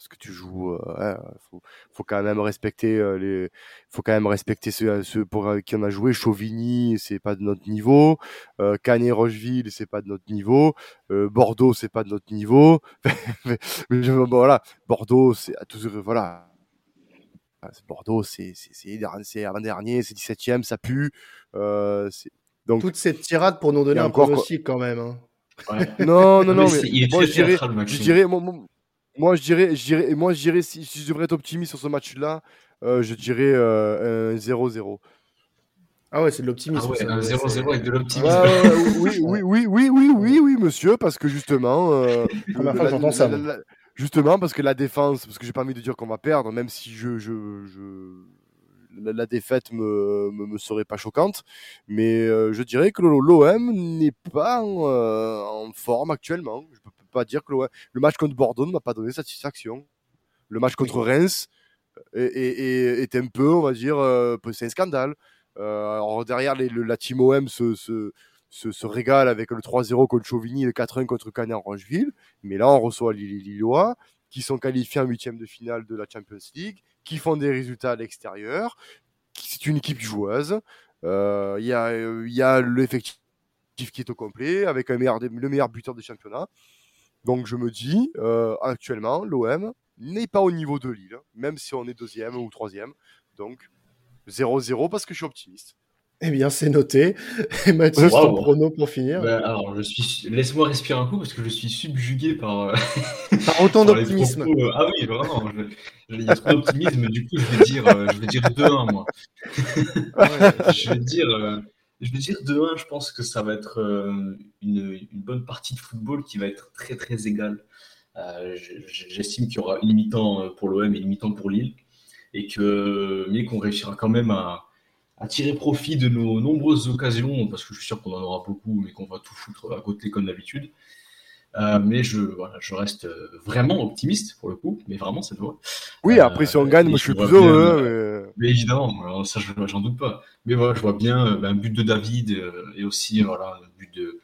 Parce que tu joues, euh, faut, faut, quand même respecter euh, les, faut quand même respecter ceux, ceux pour qui on a joué. Chauvigny, c'est pas de notre niveau. Euh, Canet Rocheville, c'est pas de notre niveau. Euh, Bordeaux, c'est pas de notre niveau. mais, mais, voilà, Bordeaux, c'est à tous, voilà, Bordeaux, c'est avant-dernier, c'est 17ème, ça pue. Euh, donc, Toute cette tirade pour nous donner un pronostic quand même. Hein. non, non, non, mais, moi, je dirais, je dirais, moi, je dirais, je dirais, moi, je dirais, si, je devrais être optimiste sur ce match-là, euh, je dirais euh, 0-0. Ah ouais, c'est de l'optimisme. Ah ouais, un 0-0 avec de l'optimisme. oui, oui, oui, oui, oui, oui, oui, monsieur, parce que justement. Euh, j'entends ça. Justement, parce que la défense, parce que j'ai pas envie de dire qu'on va perdre, même si je, je, je la, défaite me, me, serait pas choquante, mais euh, je dirais que l'OM n'est pas euh, en, forme actuellement. Je peux pas dire que le match contre Bordeaux ne m'a pas donné satisfaction. Le match contre Reims est, est, un peu, on va dire, euh, c'est un scandale. alors derrière les, la team OM se, se se, régale avec le 3-0 contre Chauvigny et le 4-1 contre Canet en Rocheville. Mais là, on reçoit les Lillois qui sont qualifiés en huitième de finale de la Champions League, qui font des résultats à l'extérieur. C'est une équipe joueuse. Euh, il y, a, l'effectif qui est au complet avec le meilleur buteur du championnat. Donc je me dis, euh, actuellement, l'OM n'est pas au niveau de Lille, même si on est deuxième ou troisième. Donc 0-0 parce que je suis optimiste. Eh bien, c'est noté. Et Mathieu, ton prono pour finir. Ben, alors, je suis. Laisse-moi respirer un coup parce que je suis subjugué par. Euh, par autant d'optimisme. Euh, ah oui, vraiment. Il y a trop d'optimisme. Du coup, je vais dire, euh, je vais dire 2-1 moi. je vais dire. Je vais dire 2-1, je pense que ça va être une, une, bonne partie de football qui va être très très égale. J'estime qu'il y aura une mi-temps pour l'OM et une mi-temps pour Lille. Et que, mais qu'on réussira quand même à, à tirer profit de nos nombreuses occasions, parce que je suis sûr qu'on en aura beaucoup, mais qu'on va tout foutre à côté comme d'habitude. Euh, mais je, voilà, je reste vraiment optimiste pour le coup, mais vraiment cette fois. Oui, après si on gagne, moi je suis plus heureux. Hein, mais... évidemment, ça j'en doute pas. Mais voilà, je vois bien euh, un but de David euh, et aussi voilà, un but de,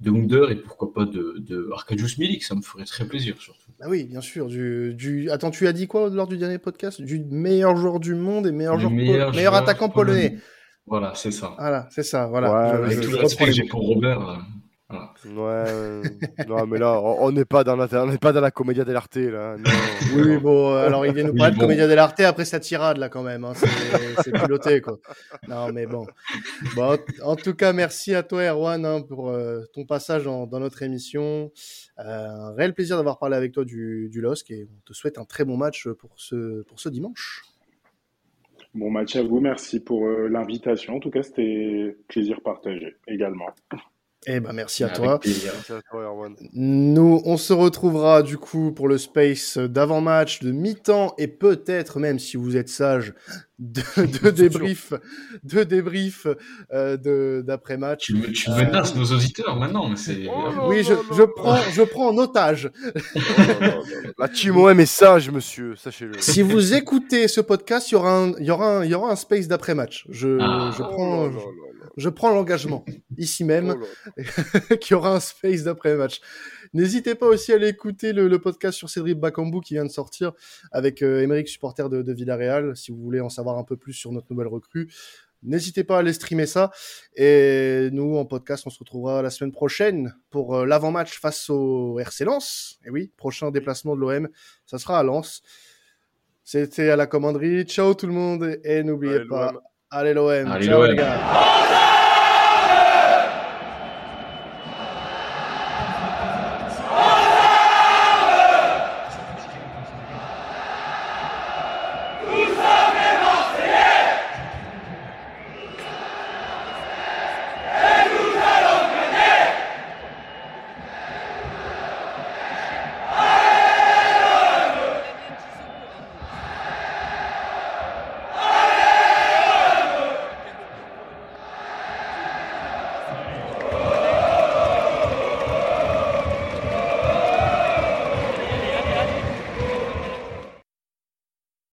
de Wunder et pourquoi pas de, de Arcadius Milik, ça me ferait très plaisir surtout. Ah oui, bien sûr. Du, du... Attends, tu as dit quoi lors du dernier podcast? Du meilleur joueur du monde et meilleur, joueur meilleur, attaquant polonais. Voilà, c'est ça. Voilà, c'est ça. Voilà. avec tout le respect que j'ai pour Robert. Euh, Ouais, non, mais là, on n'est pas dans la, on n'est pas dans la comédia dell'arte, là. oui, bon, alors il vient nous parler de comédia dell'arte après sa tirade, là, quand même. Hein. C'est piloté, quoi. Non, mais bon. bon. En tout cas, merci à toi, Erwan, hein, pour euh, ton passage dans, notre émission. Euh, un réel plaisir d'avoir parlé avec toi du, du LOSC et on te souhaite un très bon match pour ce, pour ce dimanche. Bon match à vous, merci pour euh, l'invitation. En tout cas, c'était plaisir partagé également. Eh ben merci à toi. Nous, on se retrouvera du coup pour le space d'avant-match, de mi-temps et peut-être même si vous êtes sage de, débrief, de débrief euh, d'après match. Tu, tu menaces nos auditeurs maintenant, mais c'est. Oh oui, je, je prends, je prends en otage. La team OM est sage, monsieur, sachez-le. Si vous écoutez ce podcast, il y aura un, il y aura un, il y aura un space d'après match. Je, ah. je prends, je, prends l'engagement ici même qu'il y aura un space d'après match. N'hésitez pas aussi à aller écouter le, podcast sur Cédric Bakambu qui vient de sortir avec euh, supporter de, de Villarreal, si vous voulez en savoir un peu plus sur notre nouvelle recrue. N'hésitez pas à aller streamer ça. Et nous, en podcast, on se retrouvera la semaine prochaine pour euh, l'avant-match face au RC Lens. Et oui, prochain déplacement de l'OM, ça sera à Lens. C'était à la commanderie. Ciao tout le monde et n'oubliez pas, allez l'OM. Ciao les gars.